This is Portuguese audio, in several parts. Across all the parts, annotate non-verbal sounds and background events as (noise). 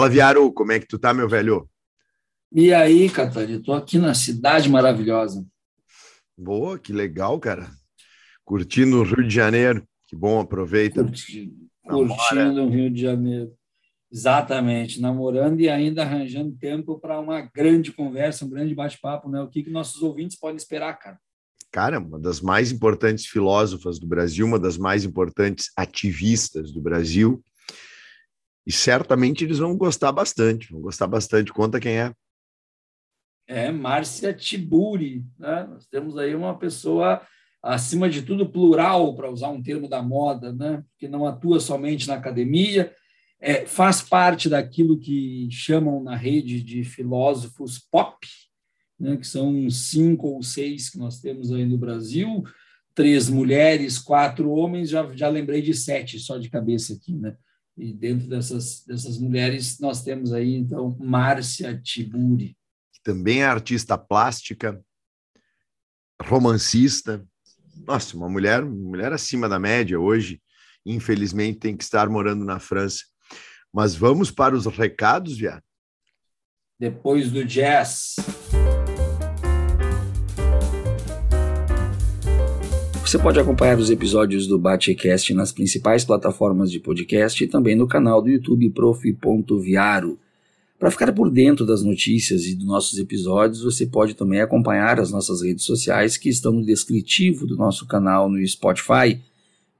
Fala, Viaro, como é que tu tá, meu velho? E aí, Catarina, estou aqui na cidade maravilhosa. Boa, que legal, cara. Curtindo o Rio de Janeiro. Que bom, aproveita. Curti, curtindo o Rio de Janeiro. Exatamente, namorando e ainda arranjando tempo para uma grande conversa, um grande bate-papo, né? O que, que nossos ouvintes podem esperar, cara? Cara, uma das mais importantes filósofas do Brasil, uma das mais importantes ativistas do Brasil. E certamente eles vão gostar bastante, vão gostar bastante. Conta quem é. É Márcia Tiburi, né? Nós temos aí uma pessoa acima de tudo plural, para usar um termo da moda, né? Que não atua somente na academia, é, faz parte daquilo que chamam na rede de filósofos pop, né, que são cinco ou seis que nós temos aí no Brasil, três mulheres, quatro homens, já, já lembrei de sete só de cabeça aqui, né? E dentro dessas, dessas mulheres nós temos aí, então, Márcia Tiburi. Que também é artista plástica, romancista. Nossa, uma mulher, mulher acima da média hoje, infelizmente tem que estar morando na França. Mas vamos para os recados, Via? Depois do jazz. Você pode acompanhar os episódios do Batecast nas principais plataformas de podcast e também no canal do YouTube prof.viaro. Para ficar por dentro das notícias e dos nossos episódios, você pode também acompanhar as nossas redes sociais que estão no descritivo do nosso canal no Spotify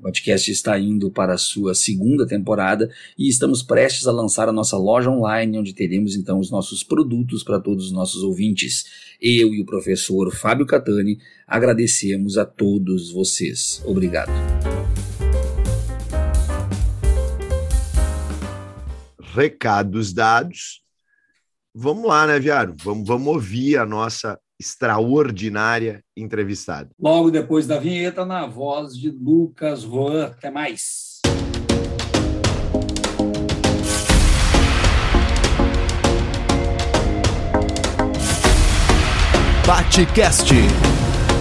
O podcast está indo para a sua segunda temporada e estamos prestes a lançar a nossa loja online, onde teremos então os nossos produtos para todos os nossos ouvintes. Eu e o professor Fábio Catani agradecemos a todos vocês. Obrigado. Recados dados. Vamos lá, né, Viário? Vamos, vamos ouvir a nossa extraordinária entrevistada. Logo depois da vinheta, na voz de Lucas Roan. Até mais. Batecast,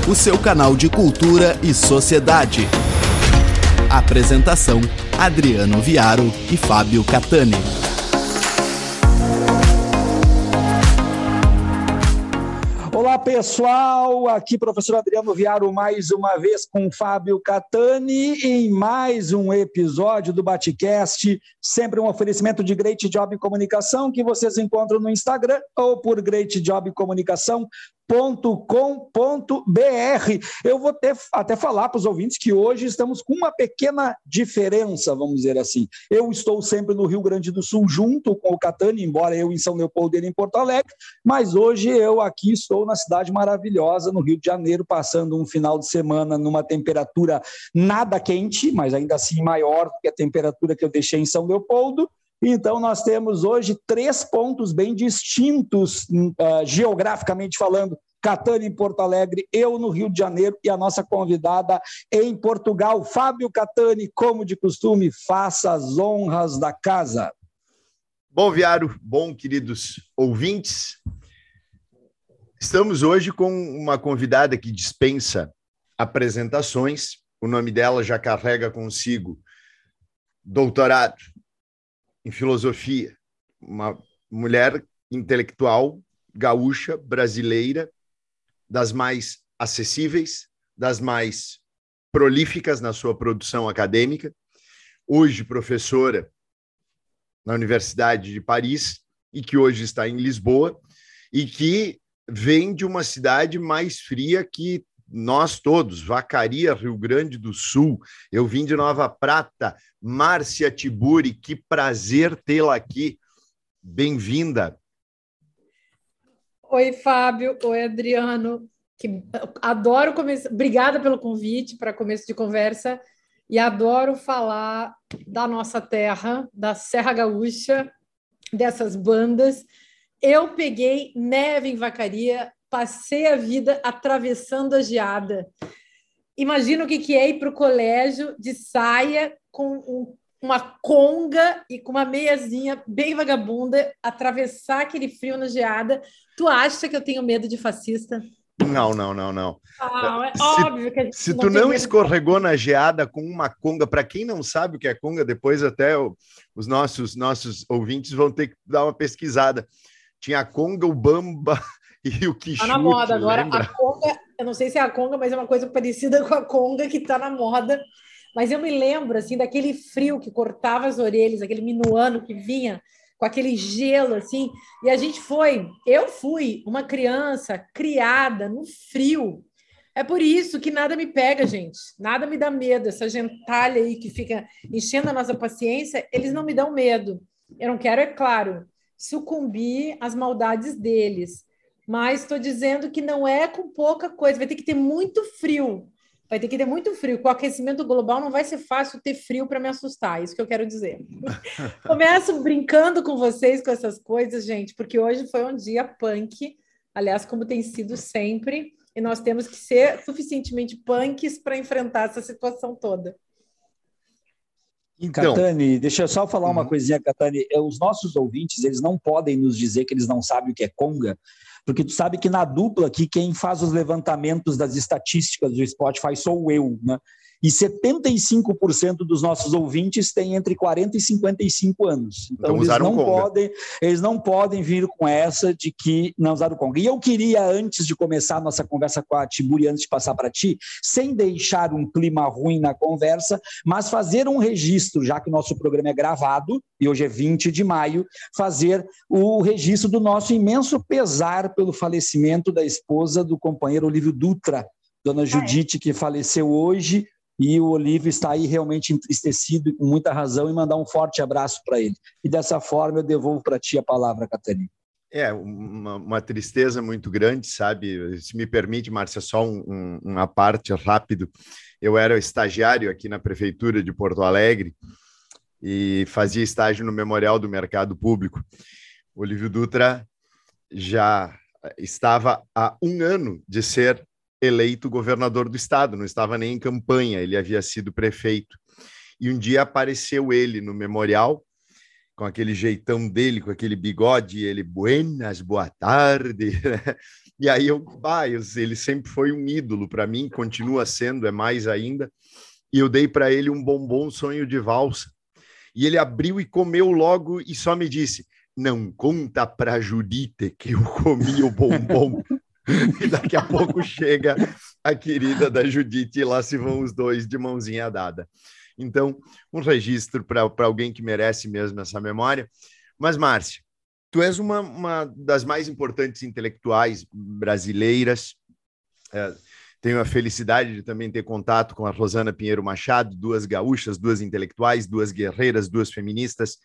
o seu canal de cultura e sociedade. Apresentação: Adriano Viaro e Fábio Catani. Pessoal. Aqui, professor Adriano Viaro, mais uma vez com Fábio Catani, em mais um episódio do Batcast. Sempre um oferecimento de Great Job Comunicação, que vocês encontram no Instagram ou por Great Job Comunicação com.br. Eu vou ter, até falar para os ouvintes que hoje estamos com uma pequena diferença, vamos dizer assim. Eu estou sempre no Rio Grande do Sul junto com o Catani, embora eu em São Leopoldo e ele em Porto Alegre, mas hoje eu aqui estou na cidade maravilhosa, no Rio de Janeiro, passando um final de semana numa temperatura nada quente, mas ainda assim maior do que a temperatura que eu deixei em São Leopoldo. Então, nós temos hoje três pontos bem distintos, uh, geograficamente falando. Catania em Porto Alegre, eu no Rio de Janeiro e a nossa convidada em Portugal, Fábio Catani, como de costume, faça as honras da casa. Bom, Viário, bom, queridos ouvintes. Estamos hoje com uma convidada que dispensa apresentações. O nome dela já carrega consigo doutorado em filosofia, uma mulher intelectual gaúcha, brasileira, das mais acessíveis, das mais prolíficas na sua produção acadêmica, hoje professora na Universidade de Paris e que hoje está em Lisboa e que vem de uma cidade mais fria que nós todos, Vacaria, Rio Grande do Sul. Eu vim de Nova Prata, Márcia Tiburi, que prazer tê-la aqui. Bem-vinda. Oi, Fábio. Oi, Adriano. Que adoro começar. Obrigada pelo convite para começo de conversa e adoro falar da nossa terra, da Serra Gaúcha, dessas bandas. Eu peguei neve em Vacaria, passei a vida atravessando a geada. Imagina o que, que é ir para o colégio de saia com um, uma conga e com uma meiazinha bem vagabunda, atravessar aquele frio na geada. Tu acha que eu tenho medo de fascista? Não, não, não, não. Ah, é se, óbvio que a gente Se não tu não medo. escorregou na geada com uma conga, para quem não sabe o que é conga, depois até o- os nossos nossos ouvintes vão ter que dar uma pesquisada. Tinha a conga, o bamba e o quichute, Tá na moda agora. lembra? A conga, eu não sei se é a conga, mas é uma coisa parecida com a conga que está na moda. Mas eu me lembro assim daquele frio que cortava as orelhas, aquele minuano que vinha com aquele gelo assim. E a gente foi, eu fui uma criança criada no frio. É por isso que nada me pega, gente. Nada me dá medo. Essa gentalha aí que fica enchendo a nossa paciência, eles não me dão medo. Eu não quero, é claro, sucumbir às maldades deles. Mas estou dizendo que não é com pouca coisa, vai ter que ter muito frio. Vai ter que ter muito frio. Com o aquecimento global não vai ser fácil ter frio para me assustar, é isso que eu quero dizer. (laughs) Começo brincando com vocês com essas coisas, gente, porque hoje foi um dia punk, aliás, como tem sido sempre, e nós temos que ser suficientemente punks para enfrentar essa situação toda. Então, Catani, deixa eu só falar uma Uhum. coisinha, Catani. É, Os nossos ouvintes, eles não podem nos dizer que eles não sabem o que é conga, porque tu sabe que na dupla aqui, quem faz os levantamentos das estatísticas do Spotify sou eu, né? E 75% dos nossos ouvintes têm entre 40 e 55 anos. Então, Então eles não podem, eles não podem vir com essa de que não usaram conga. E eu queria, antes de começar a nossa conversa com a Tiburi, antes de passar para ti, sem deixar um clima ruim na conversa, mas fazer um registro, já que o nosso programa é gravado, e hoje é 20 de maio, fazer o registro do nosso imenso pesar pelo falecimento da esposa do companheiro Olívio Dutra, dona Judite, que faleceu hoje, e o Olívio está aí realmente entristecido com muita razão, e mandar um forte abraço para ele. E dessa forma eu devolvo para ti a palavra, Catarina. É, uma, uma tristeza muito grande, sabe? Se me permite, Márcia, só um, um, uma parte rápido. Eu era estagiário aqui na Prefeitura de Porto Alegre e fazia estágio no Memorial do Mercado Público. Olívio Dutra já estava há um ano de ser eleito governador do estado, não estava nem em campanha, ele havia sido prefeito. E um dia apareceu ele no memorial com aquele jeitão dele, com aquele bigode, ele, buenas, boa tarde. (laughs) E aí eu, ah, eu- ele sempre foi um ídolo para mim, continua sendo, é mais ainda. E eu dei para ele um bombom sonho de valsa. E ele abriu e comeu logo e só me disse: Não conta para Judite que eu comi o bombom. (laughs) (laughs) e daqui a pouco chega a querida da Judite e lá se vão os dois de mãozinha dada. Então, um registro para alguém que merece mesmo essa memória. Mas, Márcia, tu és uma, uma das mais importantes intelectuais brasileiras. É, tenho a felicidade de também ter contato com a Rosana Pinheiro Machado, duas gaúchas, duas intelectuais, duas guerreiras, duas feministas,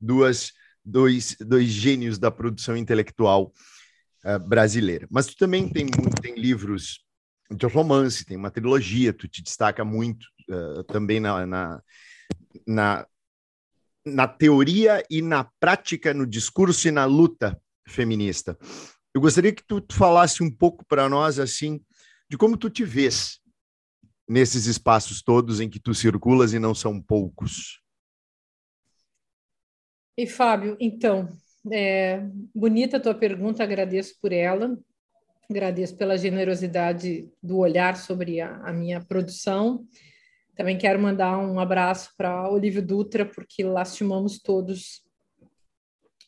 duas, dois, dois gênios da produção intelectual uh, brasileira. Mas tu também tem, tem livros de romance, tem uma trilogia, tu te destaca muito uh, também na, na, na, na, teoria e na prática, no discurso e na luta feminista. Eu gostaria que tu, tu falasse um pouco para nós, assim, de como tu te vês nesses espaços todos em que tu circulas e não são poucos. E, Fábio, então, é, bonita a tua pergunta, agradeço por ela, agradeço pela generosidade do olhar sobre a, a minha produção. Também quero mandar um abraço para Olívio Dutra, porque lastimamos todos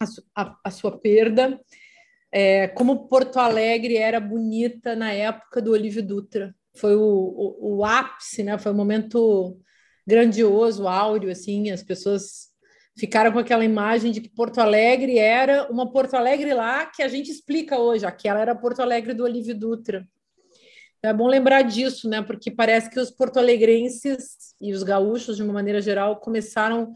a, a, a sua perda. É, como Porto Alegre era bonita na época do Olívio Dutra. Foi o, o, o ápice, né? foi um momento grandioso, áureo, assim, as pessoas ficaram com aquela imagem de que Porto Alegre era uma Porto Alegre lá que a gente explica hoje, aquela era Porto Alegre do Olívio Dutra. Então é bom lembrar disso, né? Porque parece que os porto-alegrenses e os gaúchos, de uma maneira geral, começaram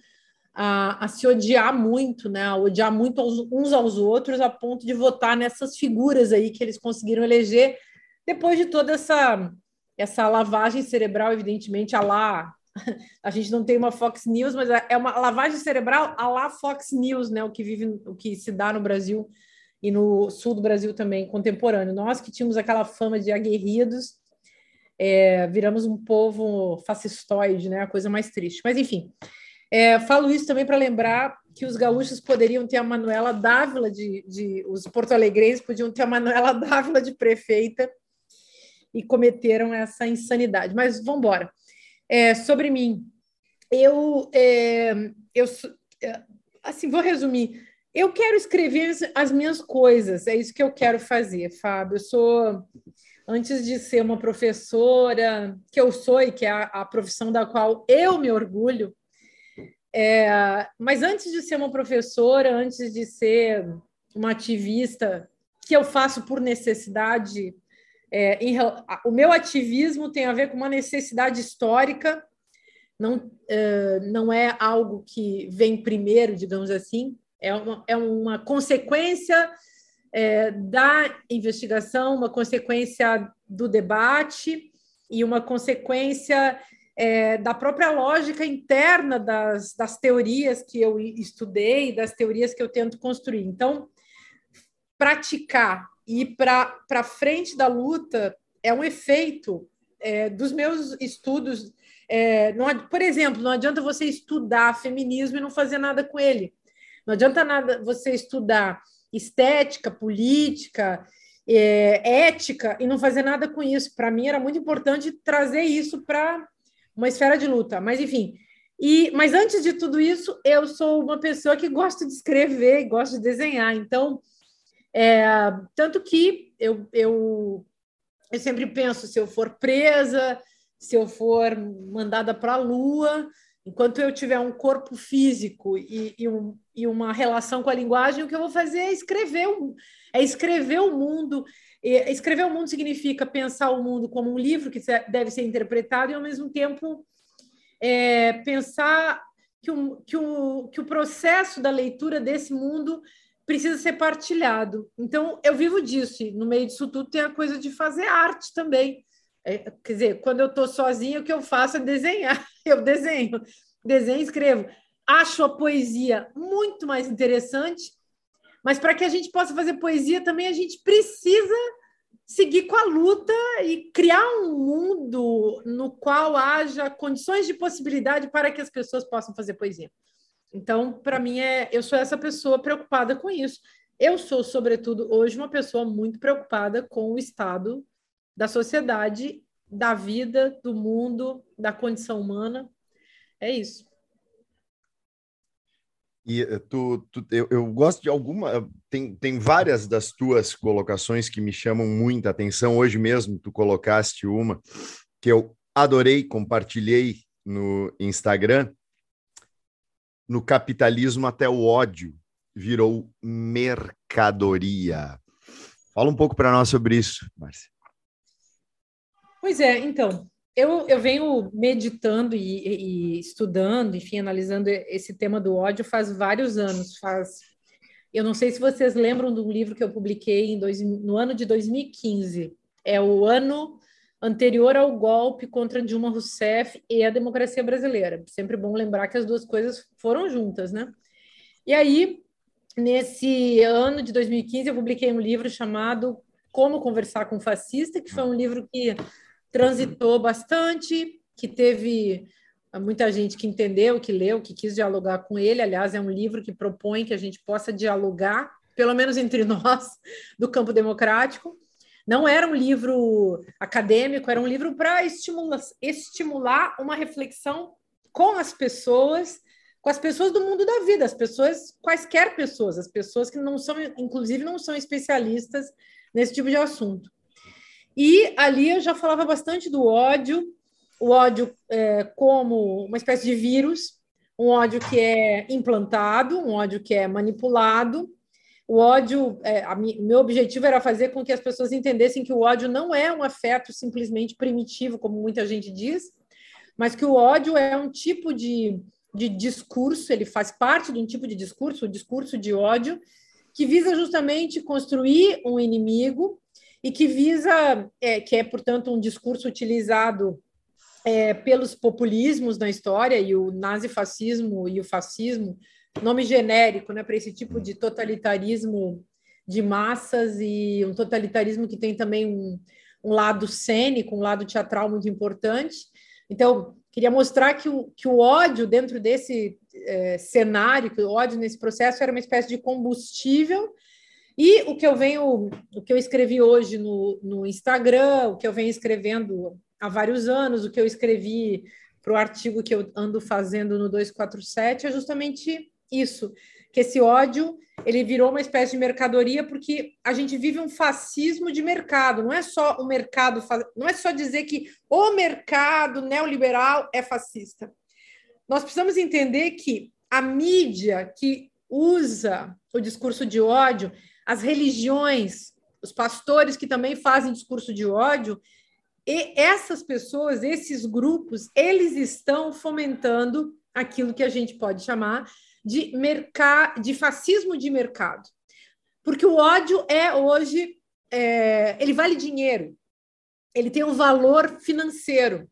a, a, se odiar muito, né? A odiar muito uns aos outros, a ponto de votar nessas figuras aí que eles conseguiram eleger depois de toda essa essa lavagem cerebral, evidentemente, a lá a gente não tem uma Fox News, mas é, é uma lavagem cerebral a lá Fox News, né? O que vive, o que se dá no Brasil e no sul do Brasil também, contemporâneo. Nós que tínhamos aquela fama de aguerridos, é, viramos um povo fascistoide, né? A coisa mais triste. Mas enfim, é, falo isso também para lembrar que os gaúchos poderiam ter a Manuela Dávila de, de os porto-alegrenses podiam ter a Manuela (laughs) Dávila de prefeita e cometeram essa insanidade. Mas vamos embora. É, sobre mim, eu, é, eu é, assim vou resumir. Eu quero escrever as minhas coisas, é isso que eu quero fazer, Fábio. Eu sou, antes de ser uma professora, que eu sou e que é a, a profissão da qual eu me orgulho, é, mas antes de ser uma professora, antes de ser uma ativista, que eu faço por necessidade é, em, o meu ativismo tem a ver com uma necessidade histórica, não, é, não é algo que vem primeiro, digamos assim, é uma, é uma consequência é, da investigação, uma consequência do debate e uma consequência é, da própria lógica interna das, das teorias que eu estudei, das teorias que eu tento construir. Então, praticar e para frente da luta é um efeito é, dos meus estudos. É, não, por exemplo, não adianta você estudar feminismo e não fazer nada com ele. Não adianta nada você estudar estética, política, é, ética e não fazer nada com isso. Para mim era muito importante trazer isso para uma esfera de luta. Mas enfim, e, mas antes de tudo isso, eu sou uma pessoa que gosta de escrever gosta de desenhar. Então, é, tanto que eu, eu, eu sempre penso, se eu for presa, se eu for mandada para a Lua, enquanto eu tiver um corpo físico e, e, um, e, uma relação com a linguagem, o que eu vou fazer é escrever, é escrever o mundo. E escrever o mundo significa pensar o mundo como um livro que deve ser interpretado e, ao mesmo tempo, é, pensar que o, que, o, que o processo da leitura desse mundo precisa ser partilhado. Então, eu vivo disso. E no meio disso tudo tem a coisa de fazer arte também. É, quer dizer, quando eu estou sozinha, o que eu faço é desenhar. (laughs) Eu desenho, desenho e escrevo. Acho a poesia muito mais interessante, mas para que a gente possa fazer poesia também, a gente precisa seguir com a luta e criar um mundo no qual haja condições de possibilidade para que as pessoas possam fazer poesia. Então, para mim, é, eu sou essa pessoa preocupada com isso. Eu sou, sobretudo, hoje, uma pessoa muito preocupada com o estado da sociedade, da vida, do mundo, da condição humana. É isso. E eh, tu, tu eu, eu, gosto de alguma. Tem, tem várias das tuas colocações que me chamam muita atenção. Hoje mesmo tu colocaste uma que eu adorei, compartilhei no Instagram, no capitalismo até o ódio virou mercadoria. Fala um pouco para nós sobre isso, Márcia. Pois é, então, eu, eu venho meditando e, e, estudando, enfim, analisando esse tema do ódio faz vários anos. Faz, eu não sei se vocês lembram de um livro que eu publiquei em dois, no ano de 2015. É o ano anterior ao golpe contra Dilma Rousseff e a democracia brasileira. Sempre bom lembrar que as duas coisas foram juntas, né? E aí, nesse ano de 2015, eu publiquei um livro chamado Como Conversar com o Fascista, que foi um livro que transitou bastante, que teve muita gente que entendeu, que leu, que quis dialogar com ele. Aliás, é um livro que propõe que a gente possa dialogar, pelo menos entre (laughs) nós, do campo democrático. Não era um livro acadêmico, era um livro para estimular, estimular uma reflexão com as pessoas, com as pessoas do mundo da vida, as pessoas, quaisquer pessoas, as pessoas que não são, inclusive, não são especialistas nesse tipo de assunto. E ali eu já falava bastante do ódio, o ódio é, como uma espécie de vírus, um ódio que é implantado, um ódio que é manipulado, o ódio, é, a, meu objetivo era fazer com que as pessoas entendessem que o ódio não é um afeto simplesmente primitivo, como muita gente diz, mas que o ódio é um tipo de de discurso, ele faz parte de um tipo de discurso, o discurso de ódio, que visa justamente construir um inimigo e que visa, é, que é, portanto, um discurso utilizado é, pelos populismos na história, e o nazifascismo e o fascismo, nome genérico né, para esse tipo de totalitarismo de massas e um totalitarismo que tem também um, um lado cênico, um lado teatral muito importante. Então, queria mostrar que o, que o ódio dentro desse é, cenário, que o ódio nesse processo era uma espécie de combustível. E o que eu venho, o que eu escrevi hoje no, no Instagram, o que eu venho escrevendo há vários anos, o que eu escrevi para o artigo que eu ando fazendo no 247 é justamente isso, que esse ódio ele virou uma espécie de mercadoria porque a gente vive um fascismo de mercado. Não é só o mercado, não é só dizer que o mercado neoliberal é fascista. Nós precisamos entender que a mídia que usa o discurso de ódio, as religiões, os pastores que também fazem discurso de ódio, e essas pessoas, esses grupos, eles estão fomentando aquilo que a gente pode chamar de, mercado, de fascismo de mercado. Porque o ódio é hoje, é, ele vale dinheiro, ele tem um valor financeiro.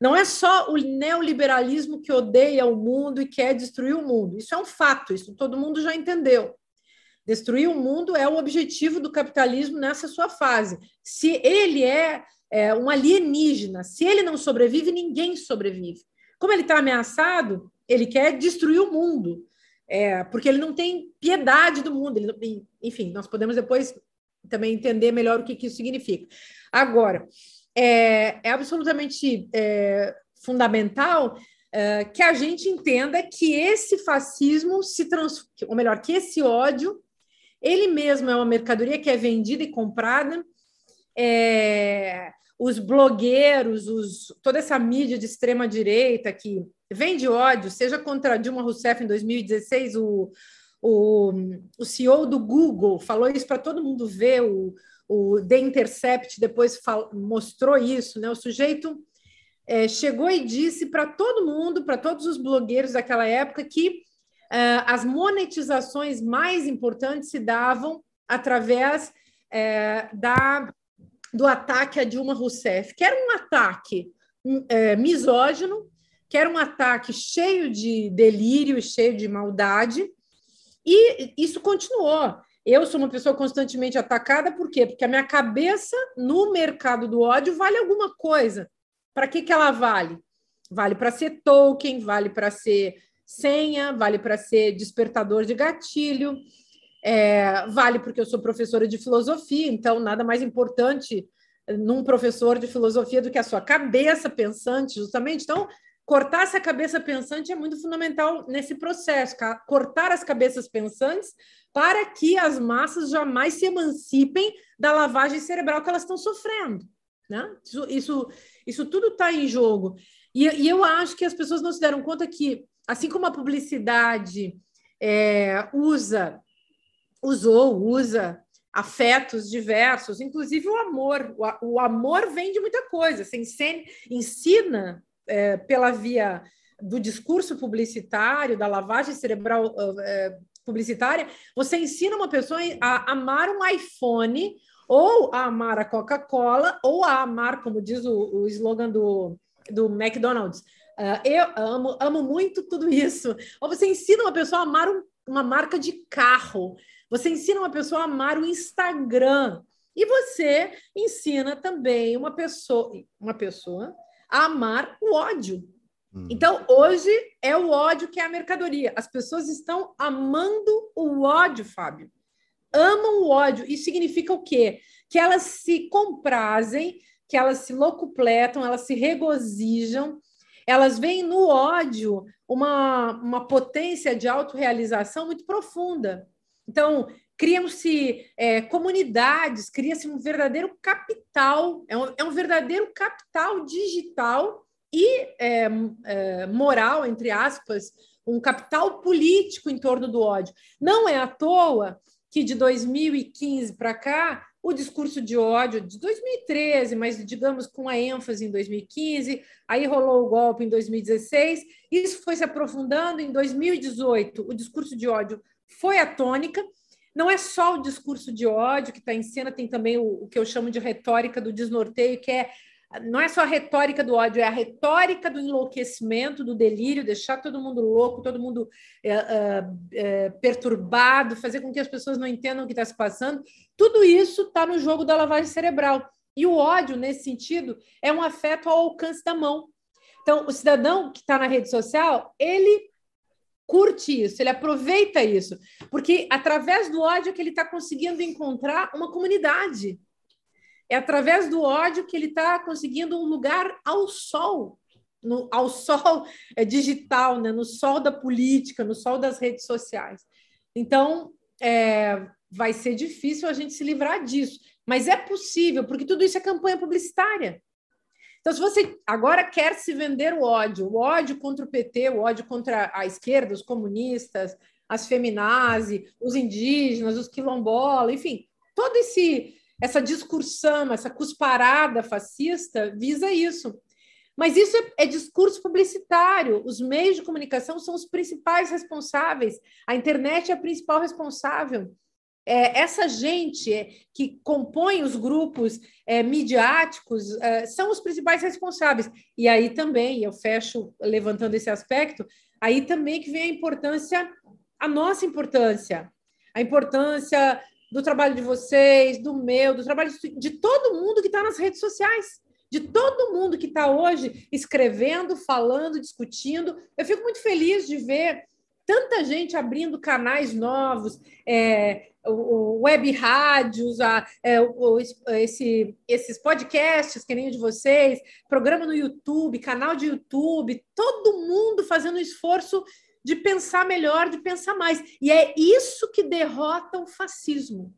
Não é só o neoliberalismo que odeia o mundo e quer destruir o mundo. Isso é um fato, isso todo mundo já entendeu. Destruir o mundo é o objetivo do capitalismo nessa sua fase. Se ele é, é um alienígena, se ele não sobrevive, ninguém sobrevive. Como ele está ameaçado, ele quer destruir o mundo é, porque ele não tem piedade do mundo. Ele, enfim, nós podemos depois também entender melhor o que, que isso significa. Agora, é, é absolutamente é, fundamental é, que a gente entenda que esse fascismo se transforma, ou melhor, que esse ódio, ele mesmo é uma mercadoria que é vendida e comprada. É, os blogueiros, os, toda essa mídia de extrema direita que vende ódio, seja contra Dilma Rousseff em 2016, o, o, o CEO do Google falou isso para todo mundo ver, o, o The Intercept depois fal, mostrou isso, né? O sujeito é, chegou e disse para todo mundo, para todos os blogueiros daquela época, que é, as monetizações mais importantes se davam através é, da, do ataque a Dilma Rousseff, que era um ataque é, misógino, que era um ataque cheio de delírio cheio de maldade, e isso continuou. Eu sou uma pessoa constantemente atacada, por quê? Porque a minha cabeça no mercado do ódio vale alguma coisa. Para que, que ela vale? Vale para ser token, vale para ser senha, vale para ser despertador de gatilho, é, vale porque eu sou professora de filosofia, então nada mais importante num professor de filosofia do que a sua cabeça pensante, justamente. Então, cortar essa cabeça pensante é muito fundamental nesse processo, cortar as cabeças pensantes para que as massas jamais se emancipem da lavagem cerebral que elas estão sofrendo. Né? Isso, isso, isso tudo está em jogo. E, e, eu acho que as pessoas não se deram conta que, assim como a publicidade é, usa, usou, usa afetos diversos, inclusive o amor. O, o amor vem de muita coisa. Você ensina, ensina é, pela via do discurso publicitário, da lavagem cerebral é, publicitária, você ensina uma pessoa a amar um iPhone ou a amar a Coca-Cola ou a amar, como diz o, o slogan do, do McDonald's, uh, eu amo, amo muito tudo isso. Ou você ensina uma pessoa a amar um, uma marca de carro, você ensina uma pessoa a amar o Instagram, e você ensina também uma pessoa, uma pessoa a amar o ódio. Hum. Então, hoje é o ódio que é a mercadoria. As pessoas estão amando o ódio, Fábio. Amam o ódio. Isso significa o quê? Que elas se comprazem, que elas se locupletam, elas se regozijam, elas veem no ódio uma, uma potência de autorrealização muito profunda. Então, criam-se é, comunidades, cria-se um verdadeiro capital, é um, é um, verdadeiro capital digital e é, é, moral, entre aspas, um capital político em torno do ódio. Não é à toa que de 2015 para cá o discurso de ódio de 2013, mas digamos com a ênfase em 2015, aí rolou o golpe em 2016, isso foi se aprofundando em 2018, o discurso de ódio foi a tônica. Não é só o discurso de ódio que está em cena, tem também o, o que eu chamo de retórica do desnorteio, que é não é só a retórica do ódio, é a retórica do enlouquecimento, do delírio, deixar todo mundo louco, todo mundo é, é, perturbado, fazer com que as pessoas não entendam o que está se passando. Tudo isso está no jogo da lavagem cerebral. E o ódio, nesse sentido, é um afeto ao alcance da mão. Então, o cidadão que está na rede social, ele curte isso, ele aproveita isso, porque através do ódio que ele está conseguindo encontrar uma comunidade é através do ódio que ele está conseguindo um lugar ao sol, no, ao sol é, digital, né? no sol da política, no sol das redes sociais. Então, é, vai ser difícil a gente se livrar disso, mas é possível, porque tudo isso é campanha publicitária. Então, se você agora quer se vender o ódio, o ódio contra o PT, o ódio contra a esquerda, os comunistas, as feminazes, os indígenas, os quilombolas, enfim, todo esse essa discursão, essa cusparada fascista visa isso. Mas isso é, é, discurso publicitário. Os meios de comunicação são os principais responsáveis. A internet é a principal responsável. É, essa gente é, que compõe os grupos é, midiáticos é, são os principais responsáveis. E aí também, eu fecho levantando esse aspecto, aí também que vem a importância, a nossa importância, a importância do trabalho de vocês, do meu, do trabalho de todo mundo que está nas redes sociais, de todo mundo que está hoje escrevendo, falando, discutindo. Eu fico muito feliz de ver tanta gente abrindo canais novos, é, web rádios, a, é, o, esse, esses podcasts que nem o de vocês, programa no YouTube, canal de YouTube, todo mundo fazendo um esforço de pensar melhor, de pensar mais. E é isso que derrota o fascismo.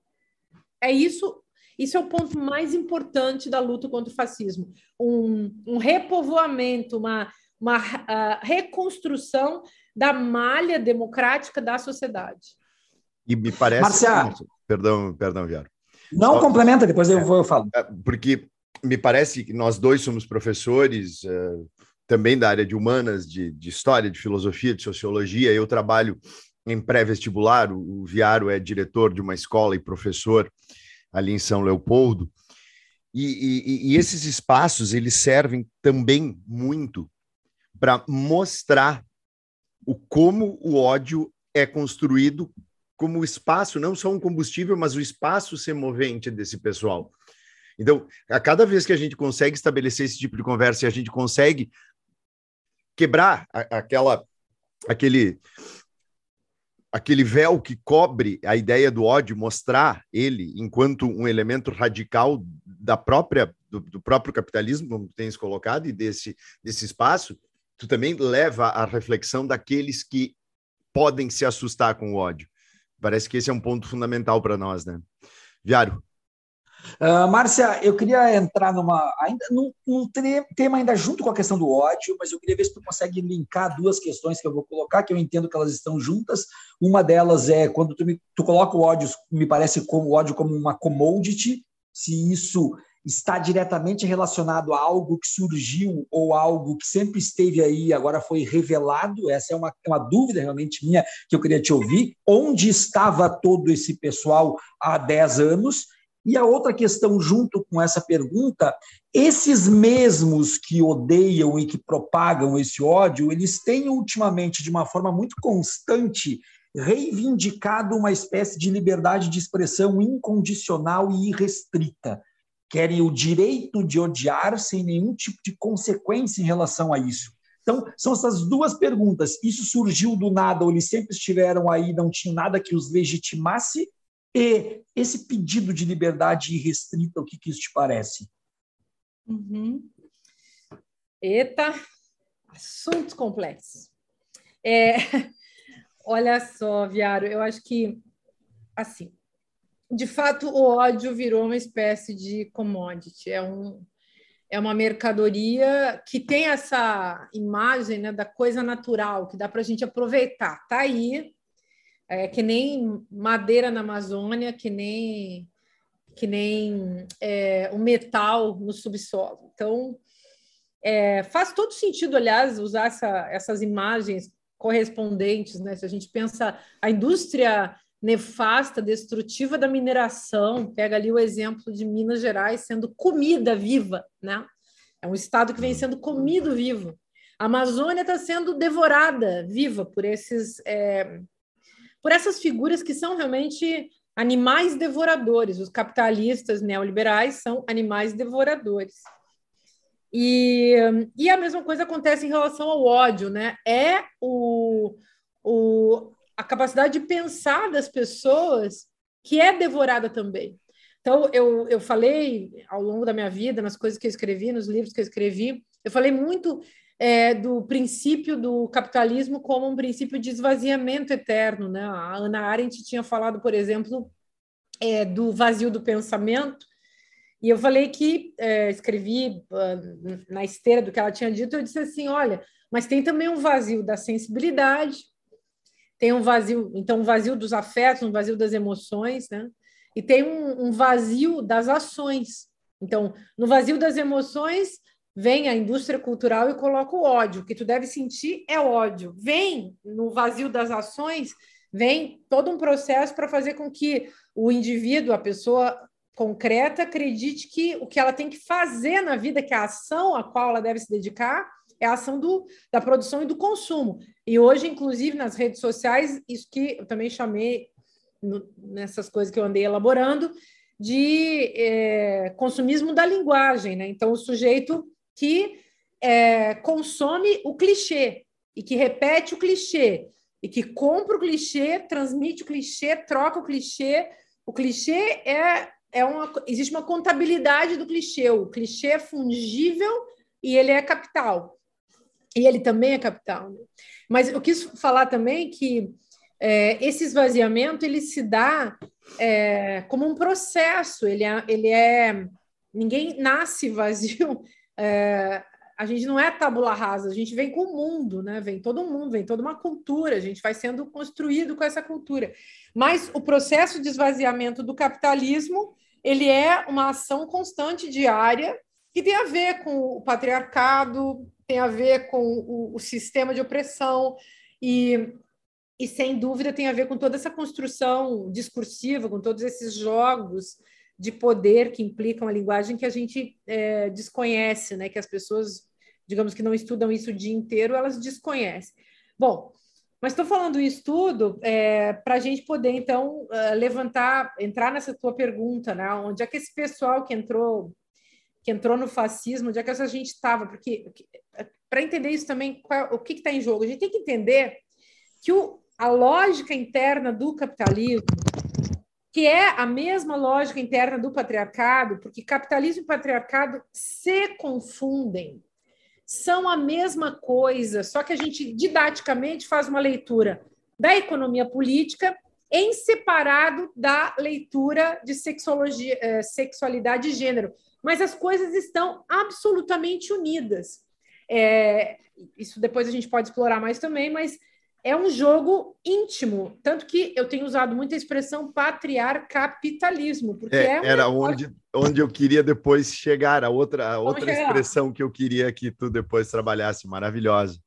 É isso, isso é o ponto mais importante da luta contra o fascismo. Um, um repovoamento, uma, uma reconstrução da malha democrática da sociedade. E me parece. Marcia... Perdão, perdão, Viaro. Não, Só... complementa, depois eu, vou, eu falo. É, porque me parece que nós dois somos professores, uh, também da área de humanas, de, de história, de filosofia, de sociologia. Eu trabalho em pré-vestibular, o Viaro é diretor de uma escola e professor ali em São Leopoldo. E, e, e esses espaços eles servem também muito para mostrar o como o ódio é construído como espaço, não só um combustível, mas o espaço semovente desse pessoal. Então, a cada vez que a gente consegue estabelecer esse tipo de conversa e a gente consegue quebrar aquela aquele aquele véu que cobre a ideia do ódio, mostrar ele enquanto um elemento radical da própria do, do próprio capitalismo, como tens colocado, e desse desse espaço, tu também leva à reflexão daqueles que podem se assustar com o ódio. Parece que esse é um ponto fundamental para nós, né? Viário. Uh, Márcia, eu queria entrar numa ainda num, num, tema ainda junto com a questão do ódio, mas eu queria ver se tu consegue linkar duas questões que eu vou colocar, que eu entendo que elas estão juntas. Uma delas é quando tu, me, tu coloca o ódio, me parece como o ódio como uma commodity, se isso está diretamente relacionado a algo que surgiu ou algo que sempre esteve aí, agora foi revelado? Essa é uma, uma dúvida realmente minha que eu queria te ouvir. Onde estava todo esse pessoal há 10 anos? E a outra questão, junto com essa pergunta, esses mesmos que odeiam e que propagam esse ódio, eles têm ultimamente, de uma forma muito constante, reivindicado uma espécie de liberdade de expressão incondicional e irrestrita. Querem o direito de odiar sem nenhum tipo de consequência em relação a isso. Então, são essas duas perguntas. Isso surgiu do nada, ou eles sempre estiveram aí, não tinha nada que os legitimasse, e esse pedido de liberdade irrestrita, o que, que isso te parece? Uhum. Eita, assuntos complexos. É, (laughs) olha só, Viário, eu acho que, assim, de fato, o ódio virou uma espécie de commodity, é, um, é uma mercadoria que tem essa imagem né, da coisa natural, que dá para a gente aproveitar. Está aí, é que nem madeira na Amazônia, que nem que nem é, o metal no subsolo. Então, é, faz todo sentido, aliás, usar essa, essas imagens correspondentes, né? Se a gente pensa a indústria nefasta, destrutiva da mineração, pega ali o exemplo de Minas Gerais sendo comida viva, né? É um estado que vem sendo comido vivo. A Amazônia está sendo devorada viva por esses é, por essas figuras que são realmente animais devoradores. Os capitalistas neoliberais são animais devoradores. E, e a mesma coisa acontece em relação ao ódio, né? É o, o, a capacidade de pensar das pessoas que é devorada também. Então, eu, eu falei ao longo da minha vida, nas coisas que eu escrevi, nos livros que eu escrevi, eu falei muito é, do princípio do capitalismo como um princípio de esvaziamento eterno. Né? A Ana Arendt tinha falado, por exemplo, é, do vazio do pensamento, e eu falei que é, escrevi uh, na esteira do que ela tinha dito, eu disse assim: olha, mas tem também um vazio da sensibilidade, tem um vazio, então, um vazio dos afetos, um vazio das emoções, né? E tem um, um vazio das ações. Então, no vazio das emoções, vem a indústria cultural e coloca o ódio. O que tu deve sentir é ódio. Vem no vazio das ações, vem todo um processo para fazer com que o indivíduo, a pessoa concreta, acredite que o que ela tem que fazer na vida, que é a ação a qual ela deve se dedicar, é a ação do, da produção e do consumo. E hoje, inclusive, nas redes sociais, isso que eu também chamei no, nessas coisas que eu andei elaborando, de é, consumismo da linguagem. Né? Então, o sujeito que é, consome o clichê e que repete o clichê e que compra o clichê, transmite o clichê, troca o clichê. O clichê é, é uma. Existe uma contabilidade do clichê. O clichê é fungível e ele é capital. E ele também é capital. Né? Mas eu quis falar também que é, esse esvaziamento ele se dá é, como um processo. Ele é, ele é. Ninguém nasce vazio. (laughs) É, a gente não é tabula rasa, a gente vem com o mundo, né? Vem todo mundo, vem toda uma cultura, a gente vai sendo construído com essa cultura. Mas o processo de esvaziamento do capitalismo, ele é uma ação constante diária que tem a ver com o patriarcado, tem a ver com o, o sistema de opressão e e sem dúvida tem a ver com toda essa construção discursiva, com todos esses jogos de poder que implicam a linguagem que a gente é, desconhece, né? Que as pessoas, digamos que não estudam isso o dia inteiro, elas desconhecem. Bom, mas estou falando isso tudo é, para a gente poder, então, uh, levantar, entrar nessa tua pergunta, né? Onde é que esse pessoal que entrou, que entrou no fascismo, onde é que essa gente estava? Porque, para entender isso também, qual, o que está em jogo? A gente tem que entender que o, a lógica interna do capitalismo que é a mesma lógica interna do patriarcado, porque capitalismo e patriarcado se confundem. São a mesma coisa, só que a gente didaticamente faz uma leitura da economia política em separado da leitura de sexologia, eh, sexualidade e gênero. Mas as coisas estão absolutamente unidas. É, isso depois a gente pode explorar mais também, mas é um jogo íntimo, tanto que eu tenho usado muita expressão patriarcapitalismo, porque é, é era onde, onde eu queria depois chegar, a outra, a outra expressão que eu queria que tu depois trabalhasse, maravilhosa.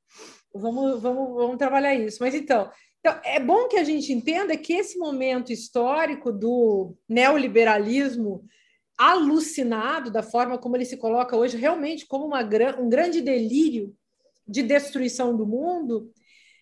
Vamos, vamos, vamos trabalhar isso. Mas então, então, é bom que a gente entenda que esse momento histórico do neoliberalismo alucinado, da forma como ele se coloca hoje, realmente como uma, um grande delírio de destruição do mundo,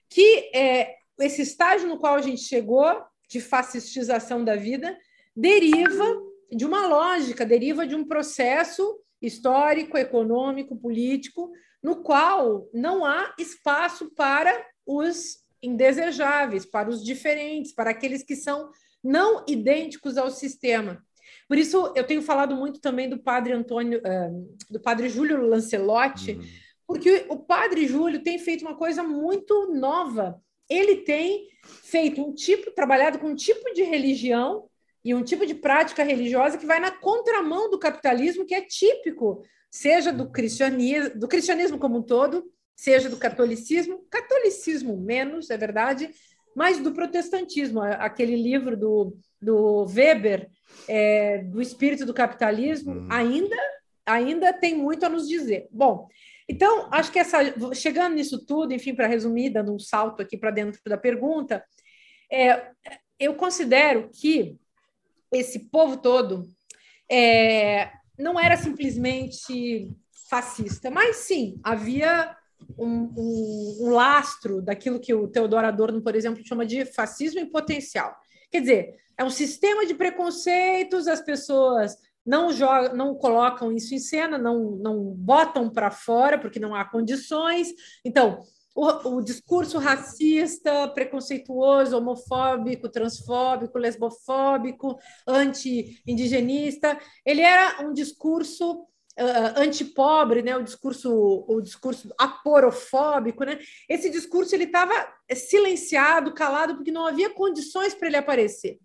que é, esse estágio no qual a gente chegou, de fascistização da vida, deriva de uma lógica, deriva de um processo histórico, econômico, político, no qual não há espaço para os indesejáveis, para os diferentes, para aqueles que são não idênticos ao sistema. Por isso, eu tenho falado muito também do padre Antônio, eh, do padre Júlio Lancelotti, uhum porque o Padre Júlio tem feito uma coisa muito nova. Ele tem feito um tipo, trabalhado com um tipo de religião e um tipo de prática religiosa que vai na contramão do capitalismo, que é típico, seja do cristianismo, do cristianismo como um todo, seja do catolicismo, catolicismo menos, é verdade, mas do protestantismo. Aquele livro do, do Weber, é, do espírito do capitalismo, hum. ainda, ainda tem muito a nos dizer. Bom, então, acho que essa, chegando nisso tudo, enfim, para resumir, dando um salto aqui para dentro da pergunta, é, eu considero que esse povo todo é, não era simplesmente fascista, mas sim, havia um, um, um, lastro daquilo que o Teodoro Adorno, por exemplo, chama de fascismo em potencial. Quer dizer, é um sistema de preconceitos, as pessoas não jogam, não colocam isso em cena, não, não botam para fora porque não há condições. Então, o, o, discurso racista, preconceituoso, homofóbico, transfóbico, lesbofóbico, anti-indigenista, ele era um discurso uh, antipobre, né? O discurso, o discurso aporofóbico, né? Esse discurso ele estava silenciado, calado, porque não havia condições para ele aparecer.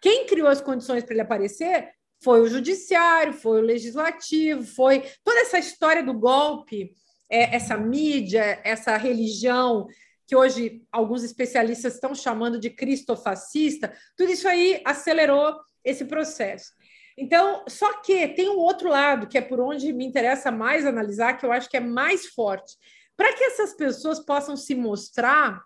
Quem criou as condições para ele aparecer foi o judiciário, foi o legislativo, foi toda essa história do golpe é, essa mídia, essa religião que hoje alguns especialistas estão chamando de cristofascista, tudo isso aí acelerou esse processo. Então, só que tem um outro lado, que é por onde me interessa mais analisar, que eu acho que é mais forte. Para que essas pessoas possam se mostrar,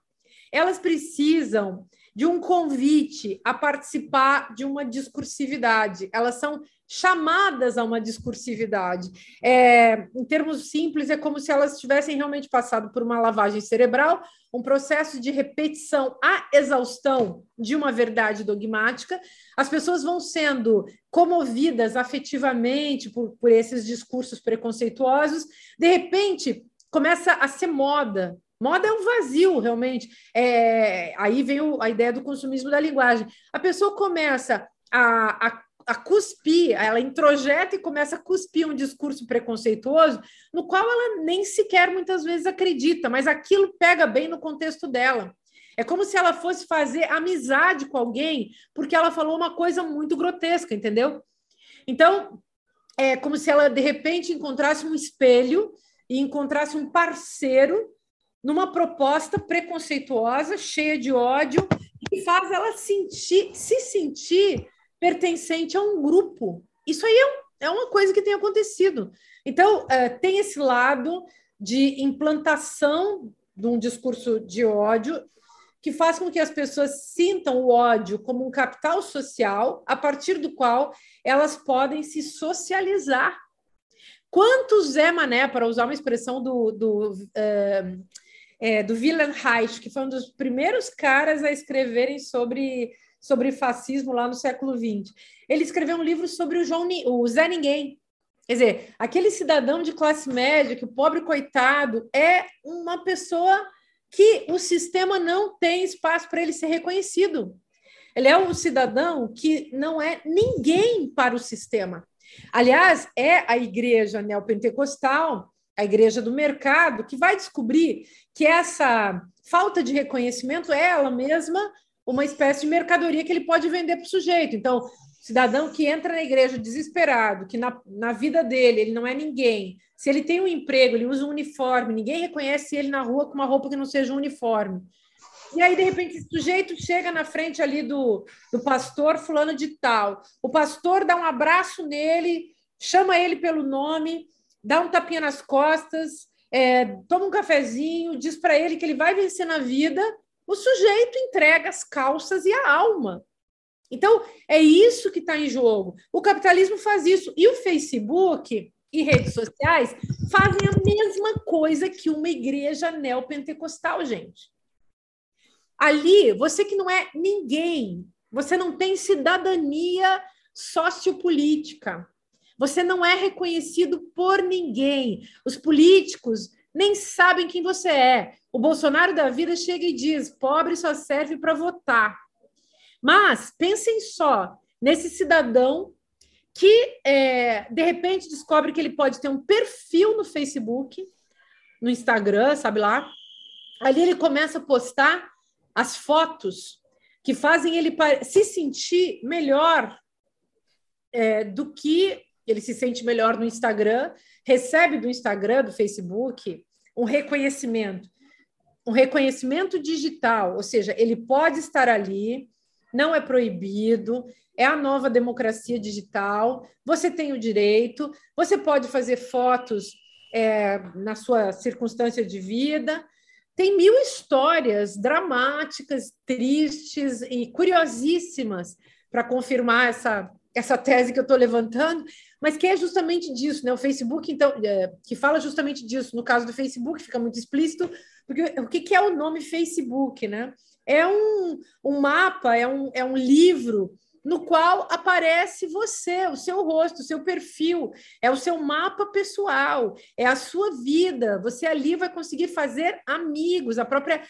elas precisam de um convite a participar de uma discursividade. Elas são chamadas a uma discursividade. É, em termos simples, é como se elas tivessem realmente passado por uma lavagem cerebral, um processo de repetição à exaustão de uma verdade dogmática. As pessoas vão sendo comovidas afetivamente por, por esses discursos preconceituosos. De repente, começa a ser moda Moda é um vazio, realmente. É, aí vem o, a ideia do consumismo da linguagem. A pessoa começa a, a a cuspir, ela introjeta e começa a cuspir um discurso preconceituoso, no qual ela nem sequer muitas vezes acredita, mas aquilo pega bem no contexto dela. É como se ela fosse fazer amizade com alguém porque ela falou uma coisa muito grotesca, entendeu? Então, é como se ela de repente encontrasse um espelho e encontrasse um parceiro numa proposta preconceituosa, cheia de ódio, que faz ela sentir, se sentir pertencente a um grupo. Isso aí é, é uma coisa que tem acontecido. Então, é, tem esse lado de implantação de um discurso de ódio que faz com que as pessoas sintam o ódio como um capital social a partir do qual elas podem se socializar. Quantos Zé Mané, para usar uma expressão do, do, é, é, do Wilhelm Reich, que foi um dos primeiros caras a escreverem sobre sobre fascismo lá no século XX. Ele escreveu um livro sobre o, João, o Zé Ninguém. Quer dizer, aquele cidadão de classe média, que o pobre coitado é uma pessoa que o sistema não tem espaço para ele ser reconhecido. Ele é um cidadão que não é ninguém para o sistema. Aliás, é a igreja neopentecostal, a igreja do mercado, que vai descobrir que essa falta de reconhecimento é ela mesma uma espécie de mercadoria que ele pode vender para o sujeito. Então, cidadão que entra na igreja desesperado, que na, na vida dele ele não é ninguém, se ele tem um emprego, ele usa um uniforme, ninguém reconhece ele na rua com uma roupa que não seja um uniforme. E aí, de repente, esse sujeito chega na frente ali do, do pastor fulano de tal. O pastor dá um abraço nele, chama ele pelo nome, dá um tapinha nas costas, é, toma um cafezinho, diz para ele que ele vai vencer na vida o sujeito entrega as calças e a alma. Então, é isso que está em jogo. O capitalismo faz isso. E o Facebook e redes sociais fazem a mesma coisa que uma igreja neopentecostal, gente. Ali, você que não é ninguém, você não tem cidadania sociopolítica, você não é reconhecido por ninguém. Os políticos nem sabem quem você é. O Bolsonaro da vida chega e diz: pobre só serve para votar. Mas pensem só nesse cidadão que é, de repente descobre que ele pode ter um perfil no Facebook, no Instagram, sabe lá. Ali ele começa a postar as fotos que fazem ele se sentir melhor é, do que ele se sente melhor no Instagram, recebe do Instagram, do Facebook, um reconhecimento um reconhecimento digital, ou seja, ele pode estar ali, não é proibido, é a nova democracia digital, você tem o direito, você pode fazer fotos é, na sua circunstância de vida. Tem mil histórias dramáticas, tristes e curiosíssimas para confirmar essa, essa tese que eu estou levantando, mas que é justamente disso, né? O Facebook, então, é, que fala justamente disso. No caso do Facebook, fica muito explícito, porque o que, que é o nome Facebook, né? É um, um mapa, é um, é um livro no qual aparece você, o seu rosto, o seu perfil, é o seu mapa pessoal, é a sua vida. Você ali vai conseguir fazer amigos, a própria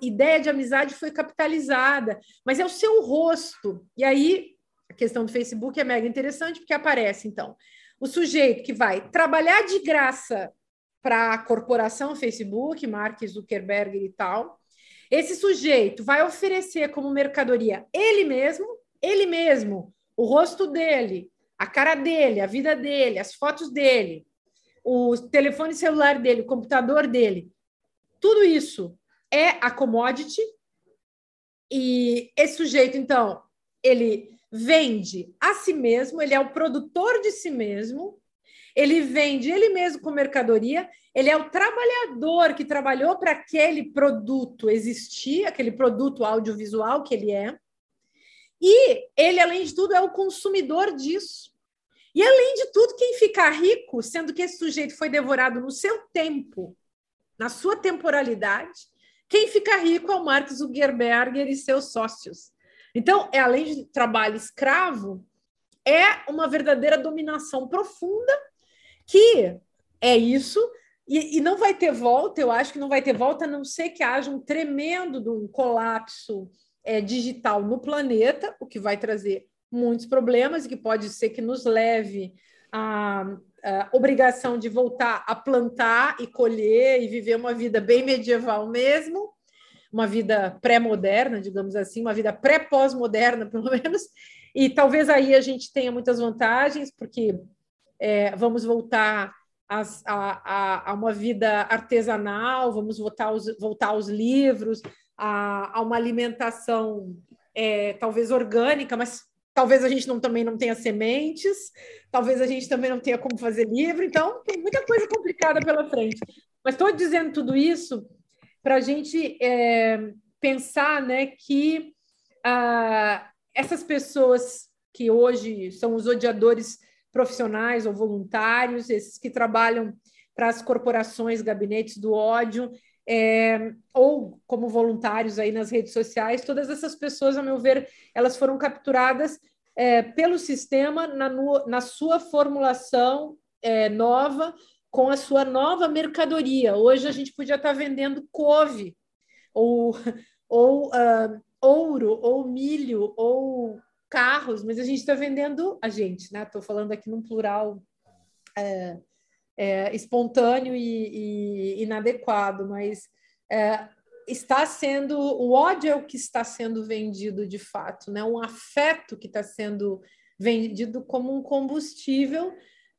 ideia de amizade foi capitalizada, mas é o seu rosto. E aí, a questão do Facebook é mega interessante, porque aparece, então, o sujeito que vai trabalhar de graça para a corporação Facebook, Mark Zuckerberg e tal. Esse sujeito vai oferecer como mercadoria ele mesmo, ele mesmo, o rosto dele, a cara dele, a vida dele, as fotos dele, o telefone celular dele, o computador dele, tudo isso é a commodity. E esse sujeito, então, ele vende a si mesmo, ele é o produtor de si mesmo, ele vende ele mesmo com mercadoria, ele é o trabalhador que trabalhou para aquele produto existir, aquele produto audiovisual que ele é. E ele, além de tudo, é o consumidor disso. E, além de tudo, quem fica rico, sendo que esse sujeito foi devorado no seu tempo, na sua temporalidade, quem fica rico é o Mark Zuckerberg e seus sócios. Então, é além de trabalho escravo, é uma verdadeira dominação profunda que é isso, e, e, não vai ter volta, eu acho que não vai ter volta, a não ser que haja um tremendo um colapso é, digital no planeta, o que vai trazer muitos problemas e que pode ser que nos leve à, à obrigação de voltar a plantar e colher e viver uma vida bem medieval mesmo, uma vida pré-moderna, digamos assim, uma vida pré-pós-moderna, (laughs) pelo menos, e talvez aí a gente tenha muitas vantagens, porque é, vamos voltar a, a, a, uma vida artesanal, vamos voltar aos, voltar aos livros, a, a uma alimentação é, talvez orgânica, mas talvez a gente não, também não tenha sementes, talvez a gente também não tenha como fazer livro, então tem muita coisa complicada pela frente. Mas estou dizendo tudo isso para a gente é, pensar né, que ah, essas pessoas que hoje são os odiadores profissionais ou voluntários, esses que trabalham para as corporações, gabinetes do ódio, é, ou como voluntários aí nas redes sociais, todas essas pessoas, a meu ver, elas foram capturadas é, pelo sistema na, na sua formulação é, nova, com a sua nova mercadoria. Hoje a gente podia estar vendendo couve, ou, (laughs) ou uh, ouro, ou milho, ou carros, mas a gente está vendendo a gente, né? Estou falando aqui num plural é, é, espontâneo e, e, inadequado, mas é, está sendo o ódio é o que está sendo vendido de fato, né? Um afeto que está sendo vendido como um combustível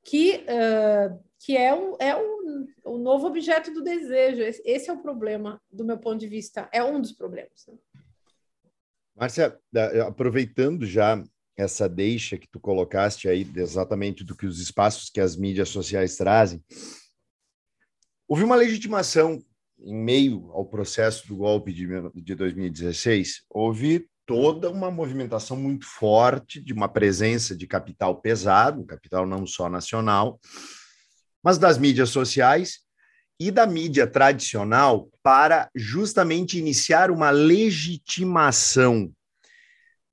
que uh, que é, um, é um, um novo objeto do desejo. Esse é o problema, do meu ponto de vista, é um dos problemas. Né? Márcia, aproveitando já essa deixa que tu colocaste aí exatamente do que os espaços que as mídias sociais trazem, houve uma legitimação em meio ao processo do golpe de, de 2016, houve toda uma movimentação muito forte de uma presença de capital pesado, capital não só nacional, mas das mídias sociais e da mídia tradicional para justamente iniciar uma legitimação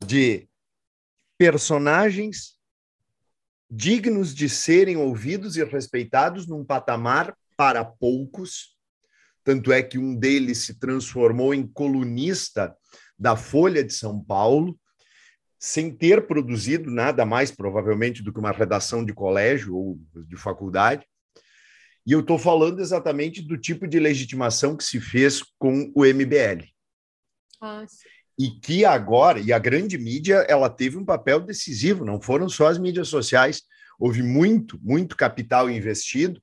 de personagens dignos de serem ouvidos e respeitados num patamar para poucos. Tanto é que um deles se transformou em colunista da Folha de São Paulo, sem ter produzido nada mais, provavelmente, do que uma redação de colégio ou de faculdade. E eu estou falando exatamente do tipo de legitimação que se fez com o MBL. Ah, e que agora, e a grande mídia, ela teve um papel decisivo, não foram só as mídias sociais, houve muito, muito capital investido,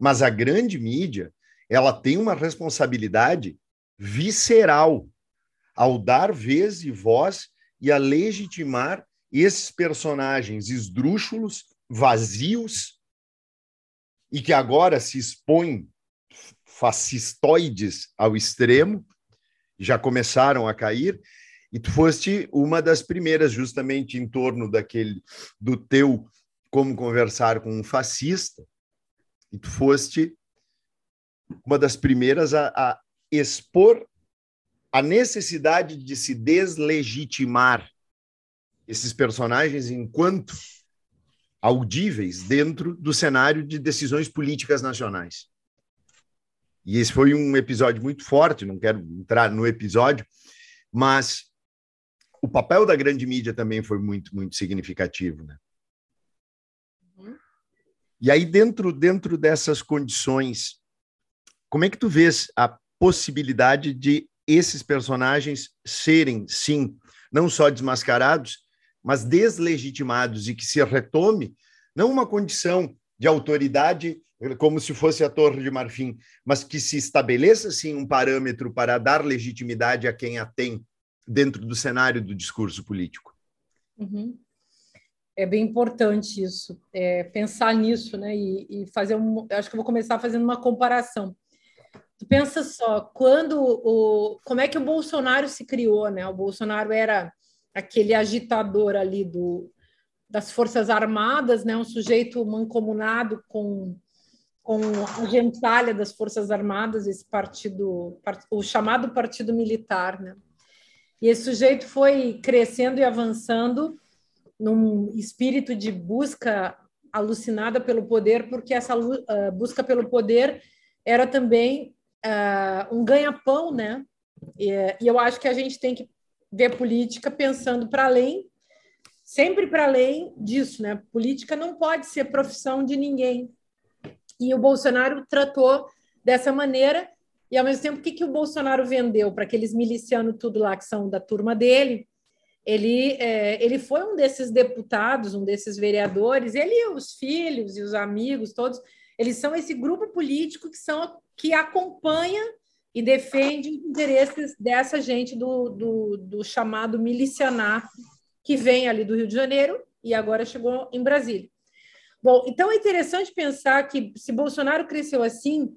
mas a grande mídia, ela tem uma responsabilidade visceral ao dar vez e voz e a legitimar esses personagens esdrúxulos, vazios, e que agora se expõem fascistoides ao extremo, já começaram a cair, e tu foste uma das primeiras justamente em torno daquele do teu como conversar com um fascista, e tu foste uma das primeiras a, a expor a necessidade de se deslegitimar esses personagens enquanto audíveis dentro do cenário de decisões políticas nacionais. E esse foi um episódio muito forte, não quero entrar no episódio, mas o papel da grande mídia também foi muito, muito significativo. Né? Uhum. E aí, dentro, dentro dessas condições, como é que tu vês a possibilidade de esses personagens serem, sim, não só desmascarados, mas deslegitimados e que se retome não uma condição de autoridade como se fosse a Torre de Marfim, mas que se estabeleça sim um parâmetro para dar legitimidade a quem a tem dentro do cenário do discurso político. Uhum. É bem importante isso, é, pensar nisso, né? E, e fazer um. Acho que vou começar fazendo uma comparação. Tu pensa só, quando o, como é que o Bolsonaro se criou, né? O Bolsonaro era aquele agitador ali do, das Forças Armadas, né? Um sujeito mancomunado com com a gentalha das Forças Armadas, esse partido, o chamado Partido Militar, né? E esse sujeito foi crescendo e avançando num espírito de busca alucinada pelo poder, porque essa uh, busca pelo poder era também uh, um ganha-pão, né? E, e eu acho que a gente tem que ver política pensando para além, sempre para além disso, né? Política não pode ser profissão de ninguém, e o Bolsonaro tratou dessa maneira. E, ao mesmo tempo, o que, que o Bolsonaro vendeu para aqueles milicianos tudo lá que são da turma dele? Ele, é, ele foi um desses deputados, um desses vereadores, ele e os filhos e os amigos, todos, eles são esse grupo político que, são, que acompanha e defende os interesses dessa gente do, do, do chamado milicianar que vem ali do Rio de Janeiro e agora chegou em Brasília. Bom, então é interessante pensar que se Bolsonaro cresceu assim,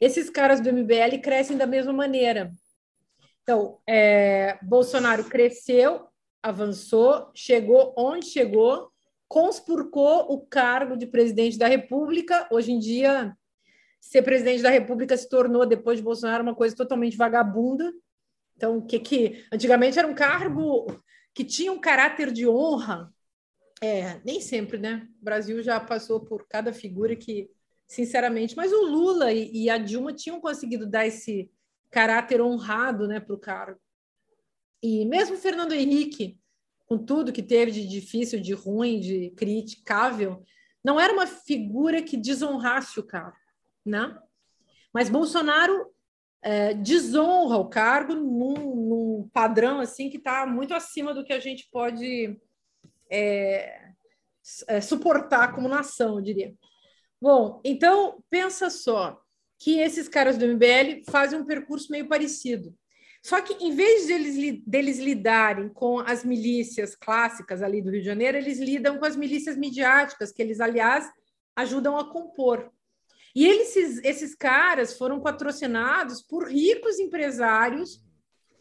esses caras do MBL crescem da mesma maneira. Então, é, Bolsonaro cresceu, avançou, chegou onde chegou, conspurcou o cargo de presidente da República. Hoje em dia, ser presidente da República se tornou, depois de Bolsonaro, uma coisa totalmente vagabunda. Então, o que, que antigamente era um cargo que tinha um caráter de honra, é, nem sempre, né? O Brasil já passou por cada figura que, sinceramente, mas o Lula e, e a Dilma tinham conseguido dar esse caráter honrado né, para o cargo. E mesmo Fernando Henrique, com tudo que teve de difícil, de ruim, de criticável, não era uma figura que desonrasse o cargo, né? Mas Bolsonaro é, desonra o cargo num, num padrão assim que está muito acima do que a gente pode é, é, suportar como nação, eu diria. Bom, então pensa só que esses caras do MBL fazem um percurso meio parecido. Só que, em vez deles, deles lidarem com as milícias clássicas ali do Rio de Janeiro, eles lidam com as milícias midiáticas, que eles, aliás, ajudam a compor. E eles, esses caras foram patrocinados por ricos empresários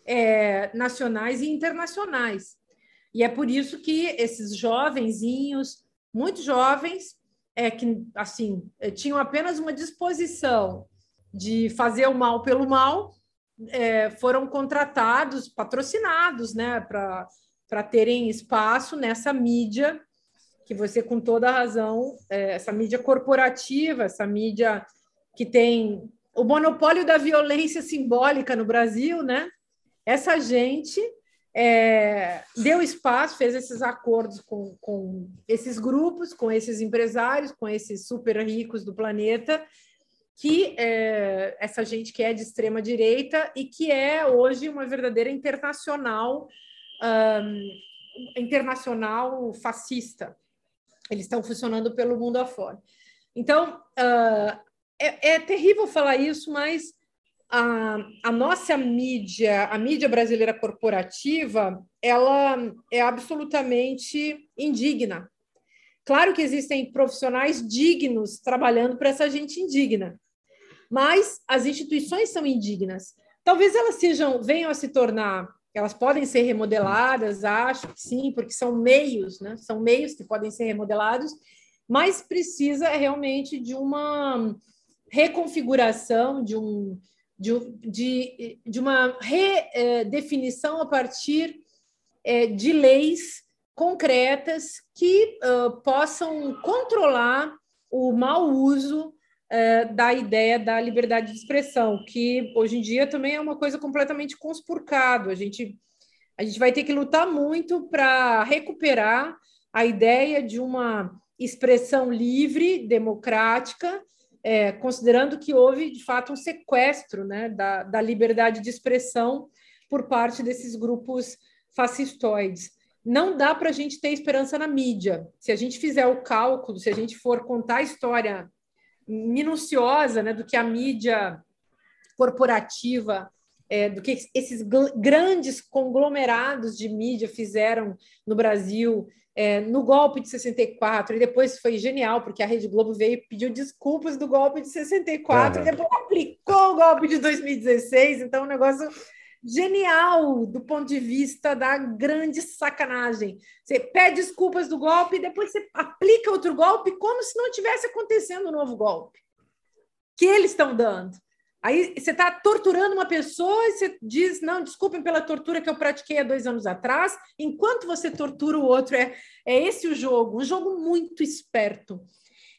é, nacionais e internacionais. E é por isso que esses jovenzinhos, muito jovens, é que assim é, tinham apenas uma disposição de fazer o mal pelo mal, é, foram contratados, patrocinados, né, para terem espaço nessa mídia que você, com toda razão, é, essa mídia corporativa, essa mídia que tem o monopólio da violência simbólica no Brasil, né? Essa gente é, deu espaço, fez esses acordos com, com esses grupos, com esses empresários, com esses super ricos do planeta, que é, essa gente que é de extrema direita e que é hoje uma verdadeira internacional um, internacional fascista. Eles estão funcionando pelo mundo afora. Então, uh, é, é terrível falar isso, mas a, a nossa mídia, a mídia brasileira corporativa, ela é absolutamente indigna. Claro que existem profissionais dignos trabalhando para essa gente indigna, mas as instituições são indignas. Talvez elas sejam, venham a se tornar, elas podem ser remodeladas, acho que sim, porque são meios, né? São meios que podem ser remodelados, mas precisa realmente de uma reconfiguração, de, um, de, de, de uma redefinição a partir é, de leis concretas que uh, possam controlar o mau uso uh, da ideia da liberdade de expressão, que hoje em dia também é uma coisa completamente conspurcado. A gente, a gente vai ter que lutar muito para recuperar a ideia de uma expressão livre, democrática, é, considerando que houve, de fato, um sequestro né, da, da liberdade de expressão por parte desses grupos fascistoides. Não dá para a gente ter esperança na mídia. Se a gente fizer o cálculo, se a gente for contar a história minuciosa né, do que a mídia corporativa, é, do que esses grandes conglomerados de mídia fizeram no Brasil, é, no golpe de 64, e depois foi genial, porque a Rede Globo veio e pediu desculpas do golpe de 64, uhum. e depois aplicou o golpe de 2016, então o negócio genial do ponto de vista da grande sacanagem. Você pede desculpas do golpe e depois você aplica outro golpe como se não tivesse acontecendo um novo golpe que eles estão dando. Aí você está torturando uma pessoa e você diz: não, desculpem pela tortura que eu pratiquei há dois anos atrás, enquanto você tortura o outro. É, é esse o jogo, um jogo muito esperto.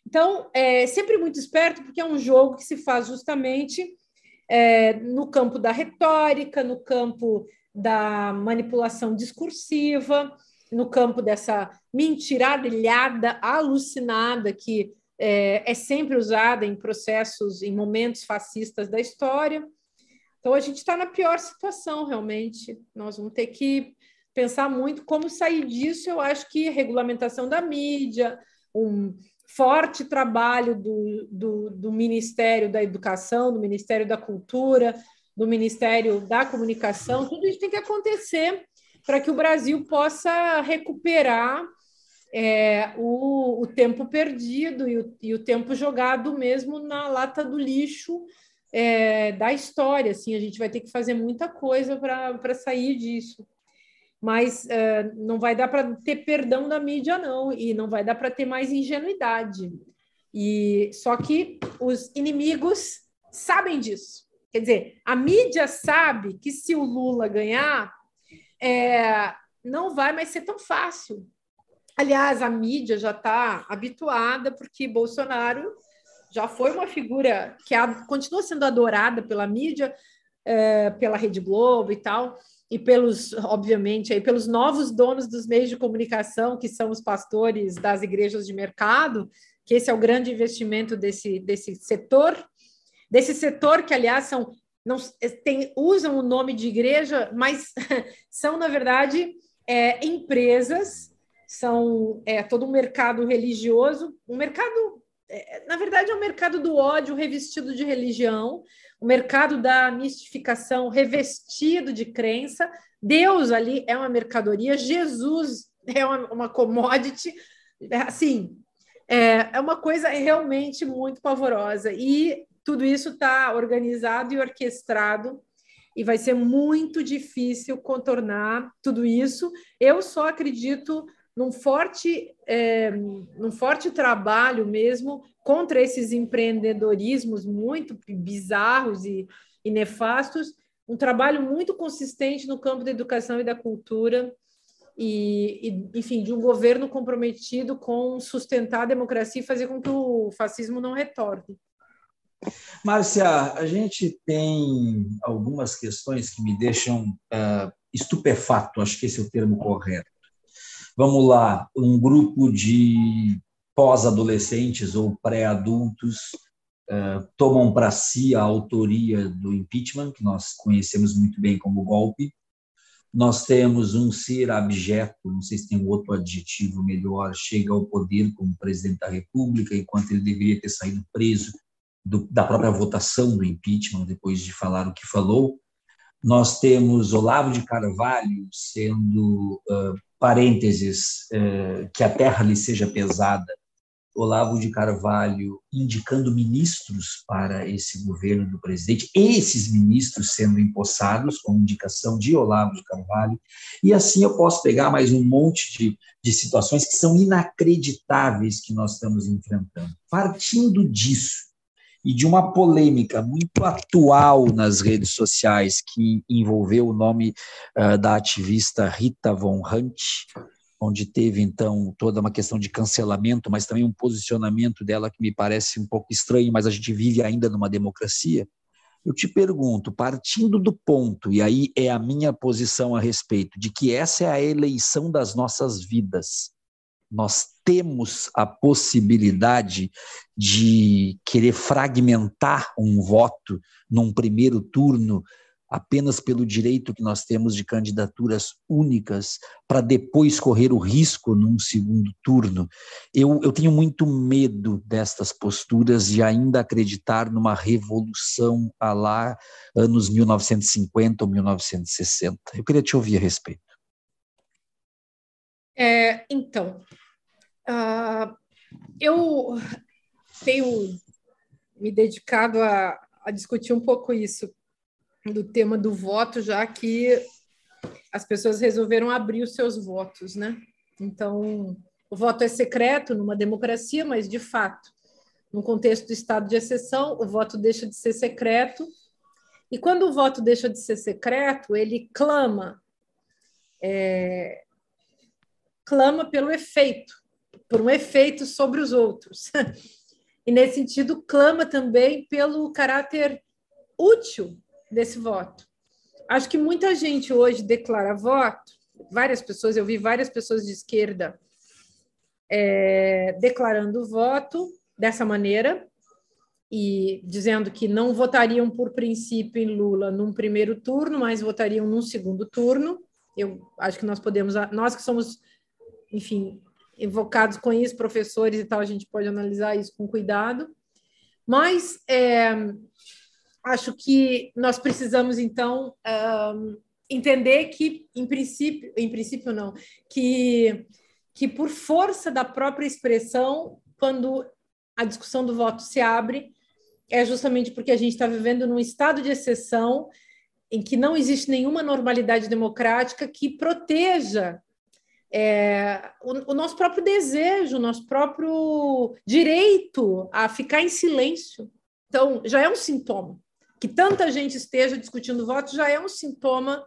Então, é sempre muito esperto, porque é um jogo que se faz justamente é, no campo da retórica, no campo da manipulação discursiva, no campo dessa mentiradilhada alucinada que é, é sempre usada em processos, em momentos fascistas da história. Então, a gente está na pior situação, realmente. Nós vamos ter que pensar muito como sair disso. Eu acho que regulamentação da mídia, um forte trabalho do, do, do, Ministério da Educação, do Ministério da Cultura, do Ministério da Comunicação, tudo isso tem que acontecer para que o Brasil possa recuperar é, o, o, tempo perdido e o, e o, tempo jogado mesmo na lata do lixo é, da história. Assim, a gente vai ter que fazer muita coisa para sair disso mas uh, não vai dar para ter perdão da mídia, não, e não vai dar para ter mais ingenuidade. E só que os inimigos sabem disso. Quer dizer, a mídia sabe que se o Lula ganhar, é, não vai mais ser tão fácil. Aliás, a mídia já está habituada, porque Bolsonaro já foi uma figura que continua sendo adorada pela mídia, é, pela Rede Globo e tal e pelos, obviamente, aí pelos novos donos dos meios de comunicação, que são os pastores das igrejas de mercado, que esse é o grande investimento desse, desse setor, desse setor que, aliás, são não tem, usam o nome de igreja, mas (laughs) são, na verdade, é, empresas, são é, todo um mercado religioso, um mercado, é, na verdade, é um mercado do ódio revestido de religião, o mercado da mistificação revestido de crença. Deus ali é uma mercadoria, Jesus é uma, uma commodity. Assim, é, é uma coisa realmente muito pavorosa. E tudo isso está organizado e orquestrado e vai ser muito difícil contornar tudo isso. Eu só acredito num forte, é, num forte trabalho mesmo contra esses empreendedorismos muito bizarros e, e nefastos, um trabalho muito consistente no campo da educação e da cultura, e, e, enfim, de um governo comprometido com sustentar a democracia e fazer com que o fascismo não retorne. Márcia, a gente tem algumas questões que me deixam uh, estupefato, acho que esse é o termo correto. Vamos lá, um grupo de pós-adolescentes ou pré-adultos uh, tomam para si a autoria do impeachment, que nós conhecemos muito bem como golpe. Nós temos um ser abjeto, não sei se tem outro adjetivo melhor, chega ao poder como presidente da República, enquanto ele deveria ter saído preso do, da própria votação do impeachment, depois de falar o que falou. Nós temos Olavo de Carvalho sendo, uh, parênteses, uh, que a terra lhe seja pesada, Olavo de Carvalho indicando ministros para esse governo do presidente, esses ministros sendo empossados com indicação de Olavo de Carvalho, e assim eu posso pegar mais um monte de, de situações que são inacreditáveis que nós estamos enfrentando. Partindo disso, e de uma polêmica muito atual nas redes sociais que envolveu o nome uh, da ativista Rita Von Hunt, onde teve então toda uma questão de cancelamento, mas também um posicionamento dela que me parece um pouco estranho, mas a gente vive ainda numa democracia. Eu te pergunto, partindo do ponto, e aí é a minha posição a respeito, de que essa é a eleição das nossas vidas, nós temos a possibilidade de querer fragmentar um voto num primeiro turno apenas pelo direito que nós temos de candidaturas únicas, para depois correr o risco num segundo turno. Eu, eu tenho muito medo destas posturas de ainda acreditar numa revolução a lá anos 1950 ou 1960. Eu queria te ouvir a respeito. É, então, uh, eu tenho me dedicado a, a discutir um pouco isso do tema do voto, já que as pessoas resolveram abrir os seus votos, né? Então, o voto é secreto numa democracia, mas de fato, no contexto do estado de exceção, o voto deixa de ser secreto. E quando o voto deixa de ser secreto, ele clama, é, clama pelo efeito, por um efeito sobre os outros. (laughs) E nesse sentido, clama também pelo caráter útil desse voto. Acho que muita gente hoje declara voto, várias pessoas, eu vi várias pessoas de esquerda é, declarando voto dessa maneira e dizendo que não votariam por princípio em Lula num primeiro turno, mas votariam num segundo turno. Eu acho que nós podemos, nós que somos, enfim, invocados com isso, professores e tal, a gente pode analisar isso com cuidado. Mas é, acho que nós precisamos, então, um, entender que, em princípio, em princípio não, que, que por força da própria expressão, quando a discussão do voto se abre, é justamente porque a gente está vivendo num estado de exceção em que não existe nenhuma normalidade democrática que proteja é, o, o, nosso próprio desejo, o nosso próprio direito a ficar em silêncio. Então, já é um sintoma que tanta gente esteja discutindo voto já é um sintoma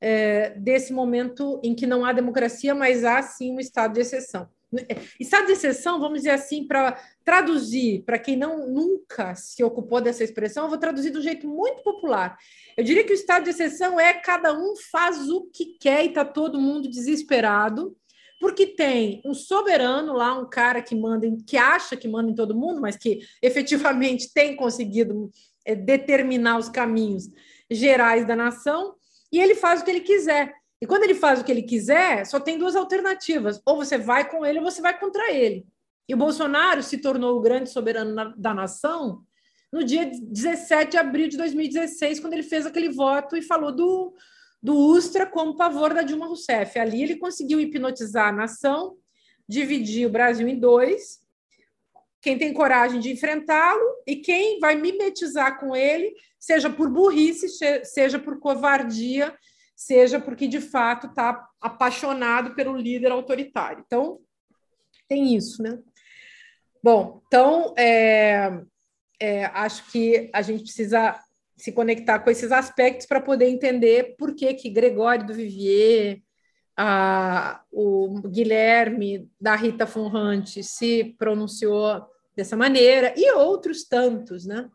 é, desse momento em que não há democracia, mas há sim um estado de exceção. Estado de exceção, vamos dizer assim, para traduzir, para quem não nunca se ocupou dessa expressão, eu vou traduzir do jeito muito popular. Eu diria que o estado de exceção é cada um faz o que quer e está todo mundo desesperado, porque tem um soberano lá, um cara que manda, que acha que manda em todo mundo, mas que (laughs) efetivamente tem conseguido é, determinar os caminhos gerais da nação, e ele faz o que ele quiser. E quando ele faz o que ele quiser, só tem duas alternativas: ou você vai com ele ou você vai contra ele. E o Bolsonaro se tornou o grande soberano na, da nação no dia 17 de abril de 2016, quando ele fez aquele voto e falou do, do Ustra como pavor da Dilma Rousseff. Ali ele conseguiu hipnotizar a nação, dividir o Brasil em dois quem tem coragem de enfrentá-lo e quem vai mimetizar com ele, seja por burrice, seja por covardia, seja porque de fato está apaixonado pelo líder autoritário. Então, tem isso, né? Bom, então, é, é, acho que a gente precisa se conectar com esses aspectos para poder entender por que, que Gregório do Vivier, a, o Guilherme da Rita Fonrante se pronunciou dessa maneira, e outros tantos, né?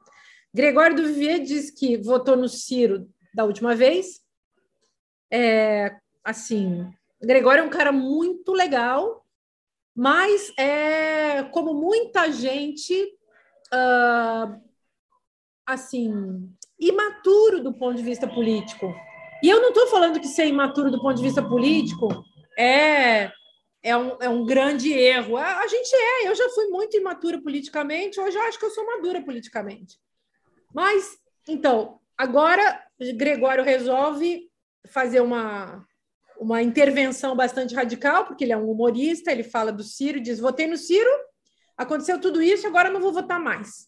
Gregório do Vivier diz que votou no Ciro da última vez. É, assim, Gregório é um cara muito legal, mas é como muita gente, uh, assim, imaturo do ponto de vista político. E eu não estou falando que ser imaturo do ponto de vista político é é um, é um grande erro. A, a gente é, eu já fui muito imatura politicamente, hoje eu acho que eu sou madura politicamente. Mas, então, agora Gregório resolve fazer uma, uma intervenção bastante radical, porque ele é um humorista, ele fala do Ciro, diz: votei no Ciro, aconteceu tudo isso, agora não vou votar mais.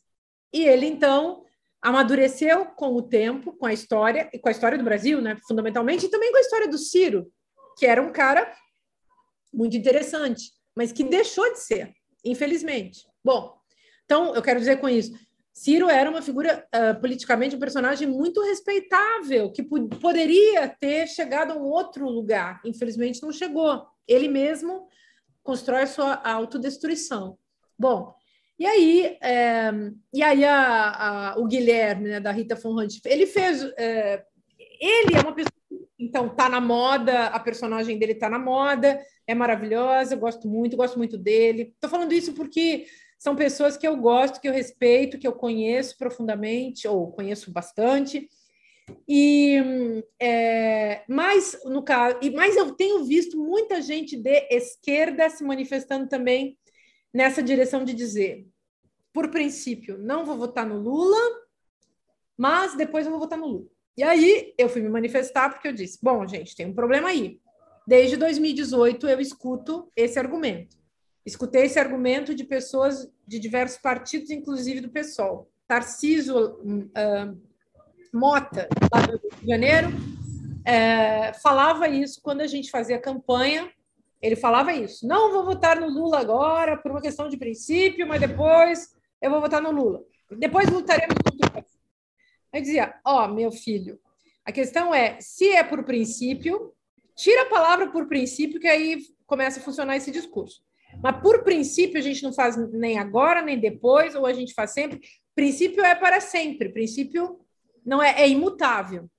E ele, então, amadureceu com o tempo, com a história, e com a história do Brasil, né, fundamentalmente, e também com a história do Ciro, que era um cara muito interessante, mas que deixou de ser, infelizmente. Bom, então, eu quero dizer com isso, Ciro era uma figura uh, politicamente um personagem muito respeitável, que poderia ter chegado a um outro lugar. Infelizmente, não chegou. Ele mesmo constrói sua autodestruição. Bom, e aí, é, e aí a, a, o Guilherme, né, da Rita von Hunt, ele fez. É, ele é uma pessoa. Então, tá na moda, a personagem dele tá na moda, é maravilhosa, gosto muito, gosto muito dele. Estou falando isso porque são pessoas que eu gosto, que eu respeito, que eu conheço profundamente, ou conheço bastante. E é, no caso, e mais eu tenho visto muita gente de esquerda se manifestando também nessa direção de dizer, por princípio, não vou votar no Lula, mas depois eu vou votar no Lula. E aí eu fui me manifestar porque eu disse: bom, gente, tem um problema aí. Desde 2018 eu escuto esse argumento. Escutei esse argumento de pessoas de diversos partidos, inclusive do PSOL. Tarciso uh, Mota, lá do Rio de Janeiro, é, falava isso quando a gente fazia campanha. Ele falava isso. Não vou votar no Lula agora por uma questão de princípio, mas depois eu vou votar no Lula. Depois lutaremos contra o Aí dizia: Ó, oh, meu filho, a questão é: se é por princípio, tira a palavra por princípio, que aí começa a funcionar esse discurso. Mas por princípio a gente não faz nem agora, nem depois, ou a gente faz sempre. Princípio é para sempre, princípio não é, é imutável.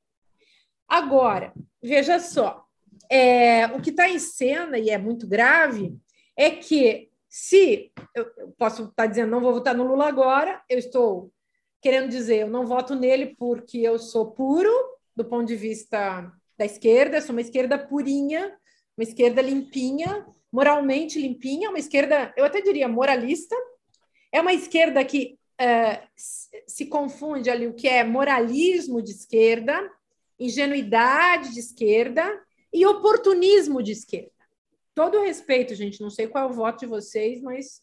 Agora, veja só, é, o que está em cena, e é muito grave, é que se eu, eu posso estar tá dizendo não vou votar no Lula agora, eu estou querendo dizer, eu não voto nele porque eu sou puro do ponto de vista da esquerda, sou uma esquerda purinha, uma esquerda limpinha, moralmente limpinha, uma esquerda, eu até diria moralista, é uma esquerda que uh, se confunde ali o que é moralismo de esquerda, ingenuidade de esquerda e oportunismo de esquerda. Todo respeito, gente, não sei qual é o voto de vocês, mas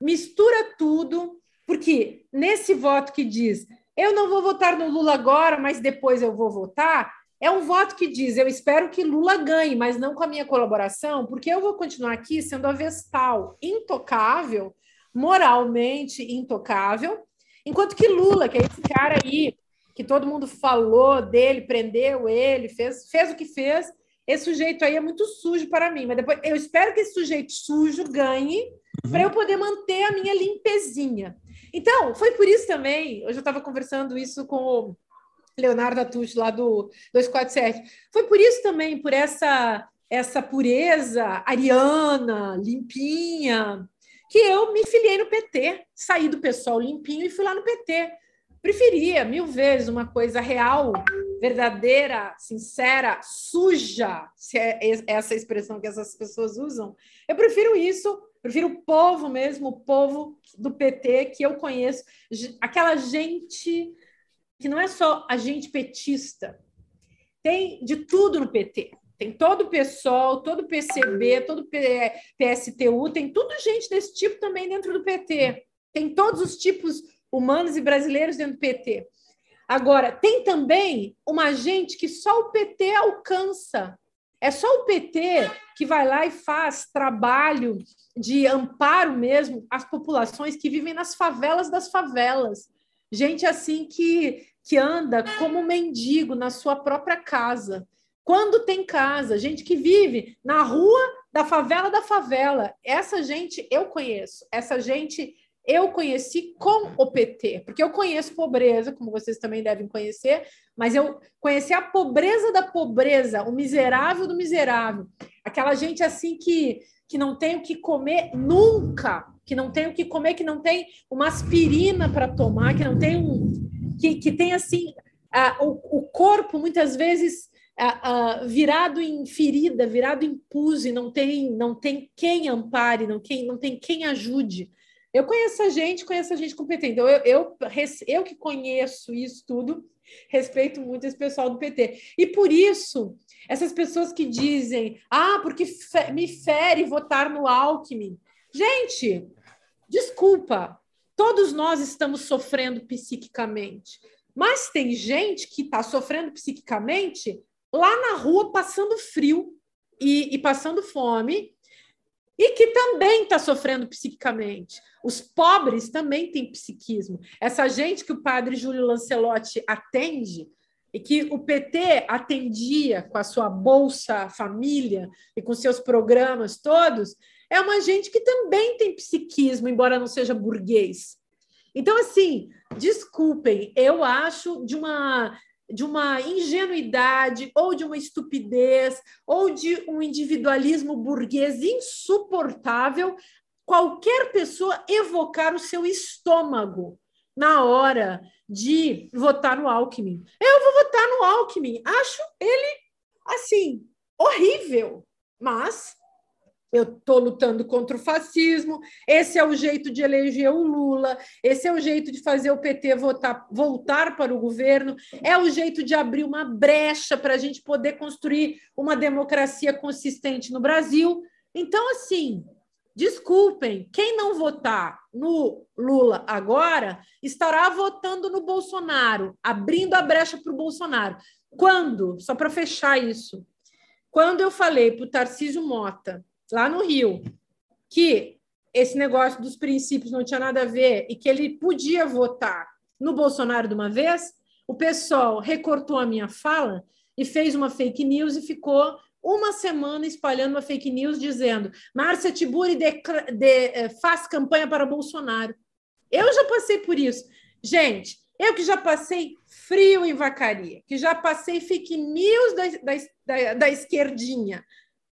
mistura tudo, porque nesse voto que diz eu não vou votar no Lula agora, mas depois eu vou votar, é um voto que diz: eu espero que Lula ganhe, mas não com a minha colaboração, porque eu vou continuar aqui sendo a Vestal, intocável, moralmente intocável, enquanto que Lula, que é esse cara aí, que todo mundo falou dele, prendeu ele, fez, fez o que fez, esse sujeito aí é muito sujo para mim, mas depois eu espero que esse sujeito sujo ganhe uhum. para eu poder manter a minha limpezinha. Então, foi por isso também, hoje eu estava conversando isso com o Leonardo Atush, lá do 247. Foi por isso também, por essa essa pureza ariana, limpinha, que eu me filiei no PT, saí do pessoal limpinho e fui lá no PT. Preferia mil vezes uma coisa real, verdadeira, sincera, suja, se é essa expressão que essas pessoas usam. Eu prefiro isso, prefiro o povo mesmo, o povo do PT que eu conheço, aquela gente que não é só agente petista, tem de tudo no PT. Tem todo o PSOL, todo o PCB, todo o PSTU, tem tudo gente desse tipo também dentro do PT. Tem todos os tipos humanos e brasileiros dentro do PT. Agora, tem também uma gente que só o PT alcança. É só o PT que vai lá e faz trabalho de amparo mesmo às populações que vivem nas favelas das favelas gente assim que, que anda como mendigo na sua própria casa. Quando tem casa, gente que vive na rua da favela da favela. Essa gente eu conheço, essa gente eu conheci com o PT, porque eu conheço pobreza, como vocês também devem conhecer, mas eu conheci a pobreza da pobreza, o miserável do miserável. Aquela gente assim que, que não tem o que comer nunca, que não tem o que comer, que não tem uma aspirina para tomar, que não tem um. que, que tem assim. O, o corpo muitas vezes uh, uh, virado em ferida, virado em pus, e não tem, não tem quem ampare, não, quem, não tem quem ajude. Eu conheço a gente, conheço a gente competente. Então, eu, eu, eu que conheço isso tudo, respeito muito esse pessoal do PT. E por isso, essas pessoas que dizem, ah, porque me fere votar no Alckmin. Gente, desculpa, todos nós estamos sofrendo psiquicamente. Mas tem gente que está sofrendo psiquicamente lá na rua, passando frio e, e passando fome, e que também está sofrendo psiquicamente. Os pobres também têm psiquismo. Essa gente que o padre Júlio Lancelotti atende, e que o PT atendia com a sua Bolsa Família e com seus programas todos, é uma gente que também tem psiquismo, embora não seja burguês. Então, assim, desculpem, eu acho de uma de uma ingenuidade ou de uma estupidez ou de um individualismo burguês insuportável qualquer pessoa evocar o seu estômago na hora de votar no Alckmin. Eu vou votar no Alckmin. Acho ele assim horrível, mas eu estou lutando contra o fascismo, esse é o jeito de eleger o Lula, esse é o jeito de fazer o PT votar, voltar para o governo, é o jeito de abrir uma brecha para a gente poder construir uma democracia consistente no Brasil. Então, assim, desculpem, quem não votar no Lula agora estará votando no Bolsonaro, abrindo a brecha para o Bolsonaro. Quando? Só para fechar isso. Quando eu falei para o Tarcísio Mota lá no Rio, que esse negócio dos princípios não tinha nada a ver e que ele podia votar no Bolsonaro de uma vez, o pessoal recortou a minha fala e fez uma fake news e ficou uma semana espalhando uma fake news dizendo Márcia Tiburi de, de, eh, faz campanha para Bolsonaro. Eu já passei por isso. Gente, eu que já passei frio em vacaria, que já passei fake news da, da, da, da esquerdinha,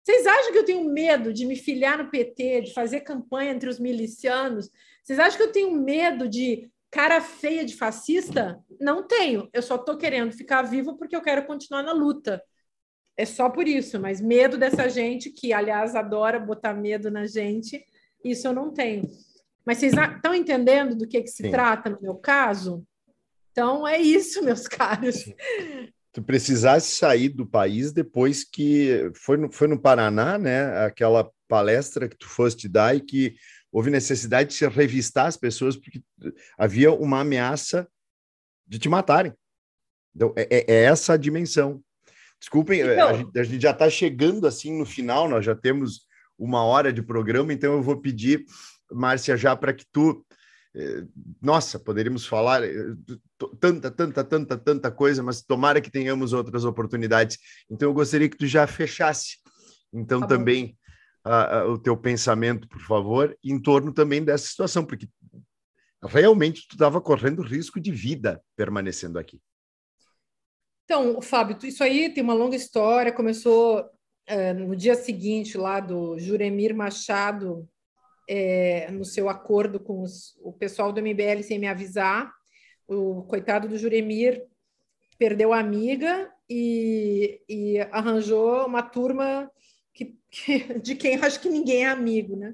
vocês acham que eu tenho medo de me filiar no PT, de fazer campanha entre os milicianos? Vocês acham que eu tenho medo de cara feia de fascista? Não tenho. Eu só estou querendo ficar vivo porque eu quero continuar na luta. É só por isso, mas medo dessa gente, que aliás adora botar medo na gente, isso eu não tenho. Mas vocês estão entendendo do que, que se Sim. trata no meu caso? Então é isso, meus caros. Tu precisasse sair do país depois que foi no, foi no Paraná, né? Aquela palestra que tu foste dar e que houve necessidade de se revistar as pessoas porque havia uma ameaça de te matarem. Então, é, é, é essa a dimensão. Desculpem, então... a, gente, a gente já está chegando assim no final, nós já temos uma hora de programa, então eu vou pedir, Márcia, já para que tu nossa, poderíamos falar eh, tanta, tanta, tanta, tanta coisa, mas tomara que tenhamos outras oportunidades. Então, eu gostaria que tu já fechasse, então, tá também o teu pensamento, por favor, em torno também dessa situação, porque realmente tu estava correndo risco de vida permanecendo aqui. Então, Fábio, isso aí tem uma longa história. Começou é, no dia seguinte lá do Juremir Machado é, no seu acordo com os, o pessoal do MBL sem me avisar. O coitado do Juremir perdeu a amiga e, e arranjou uma turma que, que, (laughs) de quem acho que ninguém é amigo, né?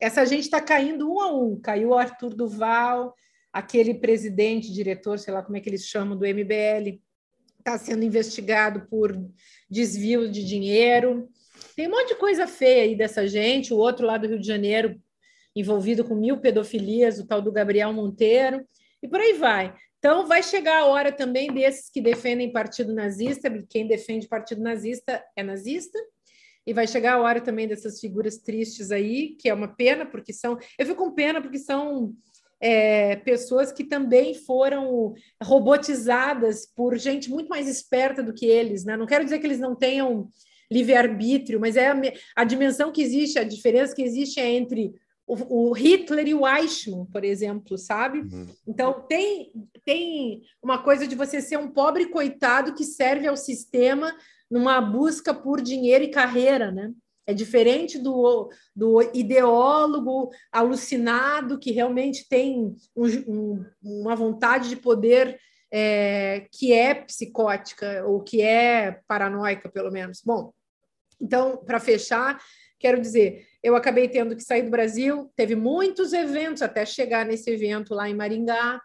Essa gente está caindo um a um. Caiu o Arthur Duval, aquele presidente, diretor, sei lá como é que eles chamam, do MBL, está sendo investigado por desvio de dinheiro. Tem um monte de coisa feia aí dessa gente. O outro lá do Rio de Janeiro envolvido com mil pedofilias, o tal do Gabriel Monteiro, e por aí vai. Então, vai chegar a hora também desses que defendem partido nazista, quem defende partido nazista é nazista, e vai chegar a hora também dessas figuras tristes aí, que é uma pena, porque são. Eu fico com pena porque são é, pessoas que também foram robotizadas por gente muito mais esperta do que eles, né? Não quero dizer que eles não tenham livre-arbítrio, mas é a, a dimensão que existe, a diferença que existe é entre o, Hitler e o Eichmann, por exemplo, sabe? Uhum. Então, tem, tem uma coisa de você ser um pobre coitado que serve ao sistema numa busca por dinheiro e carreira, né? É diferente do, do ideólogo alucinado que realmente tem um, um, uma vontade de poder é, que é psicótica ou que é paranoica, pelo menos. Bom, então, para fechar, quero dizer, eu acabei tendo que sair do Brasil, teve muitos eventos até chegar nesse evento lá em Maringá.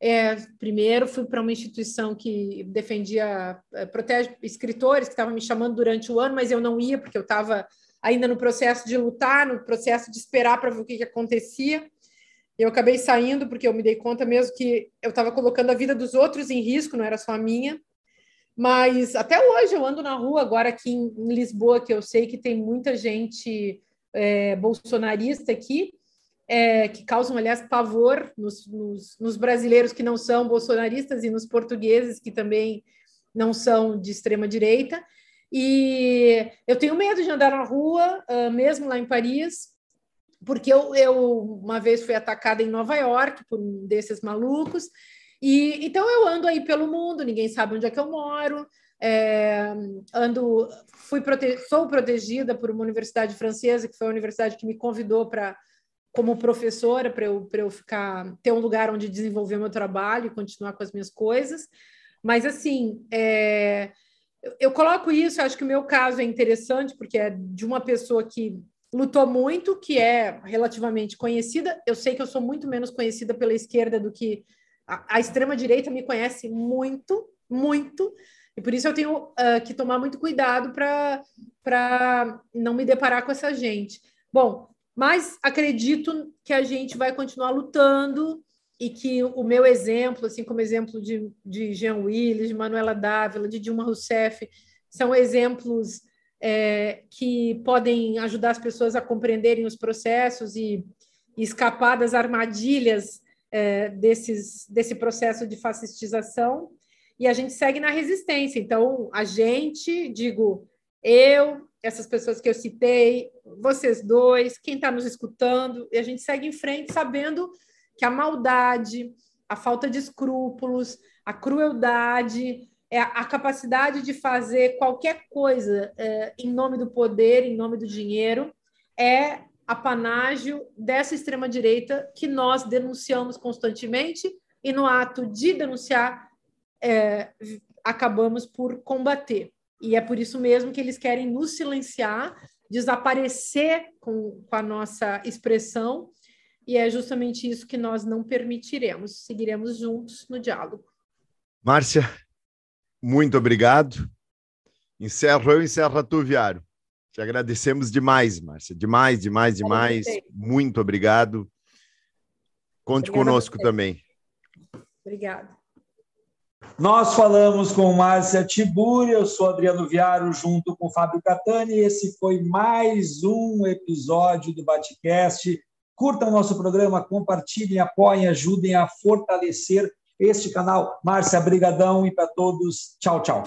É, primeiro, fui para uma instituição que defendia, é, protege escritores que estavam me chamando durante o ano, mas eu não ia porque eu estava ainda no processo de lutar, no processo de esperar para ver o que, que acontecia. Eu acabei saindo porque eu me dei conta mesmo que eu estava colocando a vida dos outros em risco, não era só a minha. Mas até hoje eu ando na rua, agora aqui em Lisboa, que eu sei que tem muita gente é, bolsonarista aqui, é, que causam, aliás, pavor nos, nos, nos, brasileiros que não são bolsonaristas e nos portugueses que também não são de extrema direita. E eu tenho medo de andar na rua, uh, mesmo lá em Paris, porque eu, eu uma vez fui atacada em Nova York por um desses malucos. E então eu ando aí pelo mundo, ninguém sabe onde é que eu moro. É, ando, fui prote sou protegida por uma universidade francesa, que foi a universidade que me convidou para como professora para eu, eu ficar ter um lugar onde desenvolver meu trabalho e continuar com as minhas coisas. Mas assim, é, eu, eu coloco isso, acho que o meu caso é interessante, porque é de uma pessoa que lutou muito, que é relativamente conhecida. Eu sei que eu sou muito menos conhecida pela esquerda do que a, a extrema-direita me conhece muito, muito. E por isso eu tenho uh, que tomar muito cuidado para não me deparar com essa gente. Bom, mas acredito que a gente vai continuar lutando e que o meu exemplo, assim como exemplo de, de Jean Willis, de Manuela Dávila, de Dilma Rousseff, são exemplos é, que podem ajudar as pessoas a compreenderem os processos e, e escapar das armadilhas é, desses, desse processo de fascistização. E a gente segue na resistência. Então, a gente, digo, eu, essas pessoas que eu citei, vocês dois, quem está nos escutando, e a gente segue em frente sabendo que a maldade, a falta de escrúpulos, a crueldade, é a capacidade de fazer qualquer coisa é, em nome do poder, em nome do dinheiro, é apanágio dessa extrema-direita que nós denunciamos constantemente e, no ato de denunciar, é, acabamos por combater. E é por isso mesmo que eles querem nos silenciar, desaparecer com, com a nossa expressão, e é justamente isso que nós não permitiremos. Seguiremos juntos no diálogo. Márcia, muito obrigado. Encerro eu, encerra tu, Viário. Te agradecemos demais, Márcia. Demais, demais, demais. Muito obrigado. Conte Obrigada conosco também. Obrigada. Nós falamos com Márcia Tiburi, eu sou Adriano Viaro, junto com Fábio Catani. Esse foi mais um episódio do Batcast. Curtam nosso programa, compartilhem, apoiem, ajudem a fortalecer este canal. Márcia, brigadão e para todos, tchau, tchau.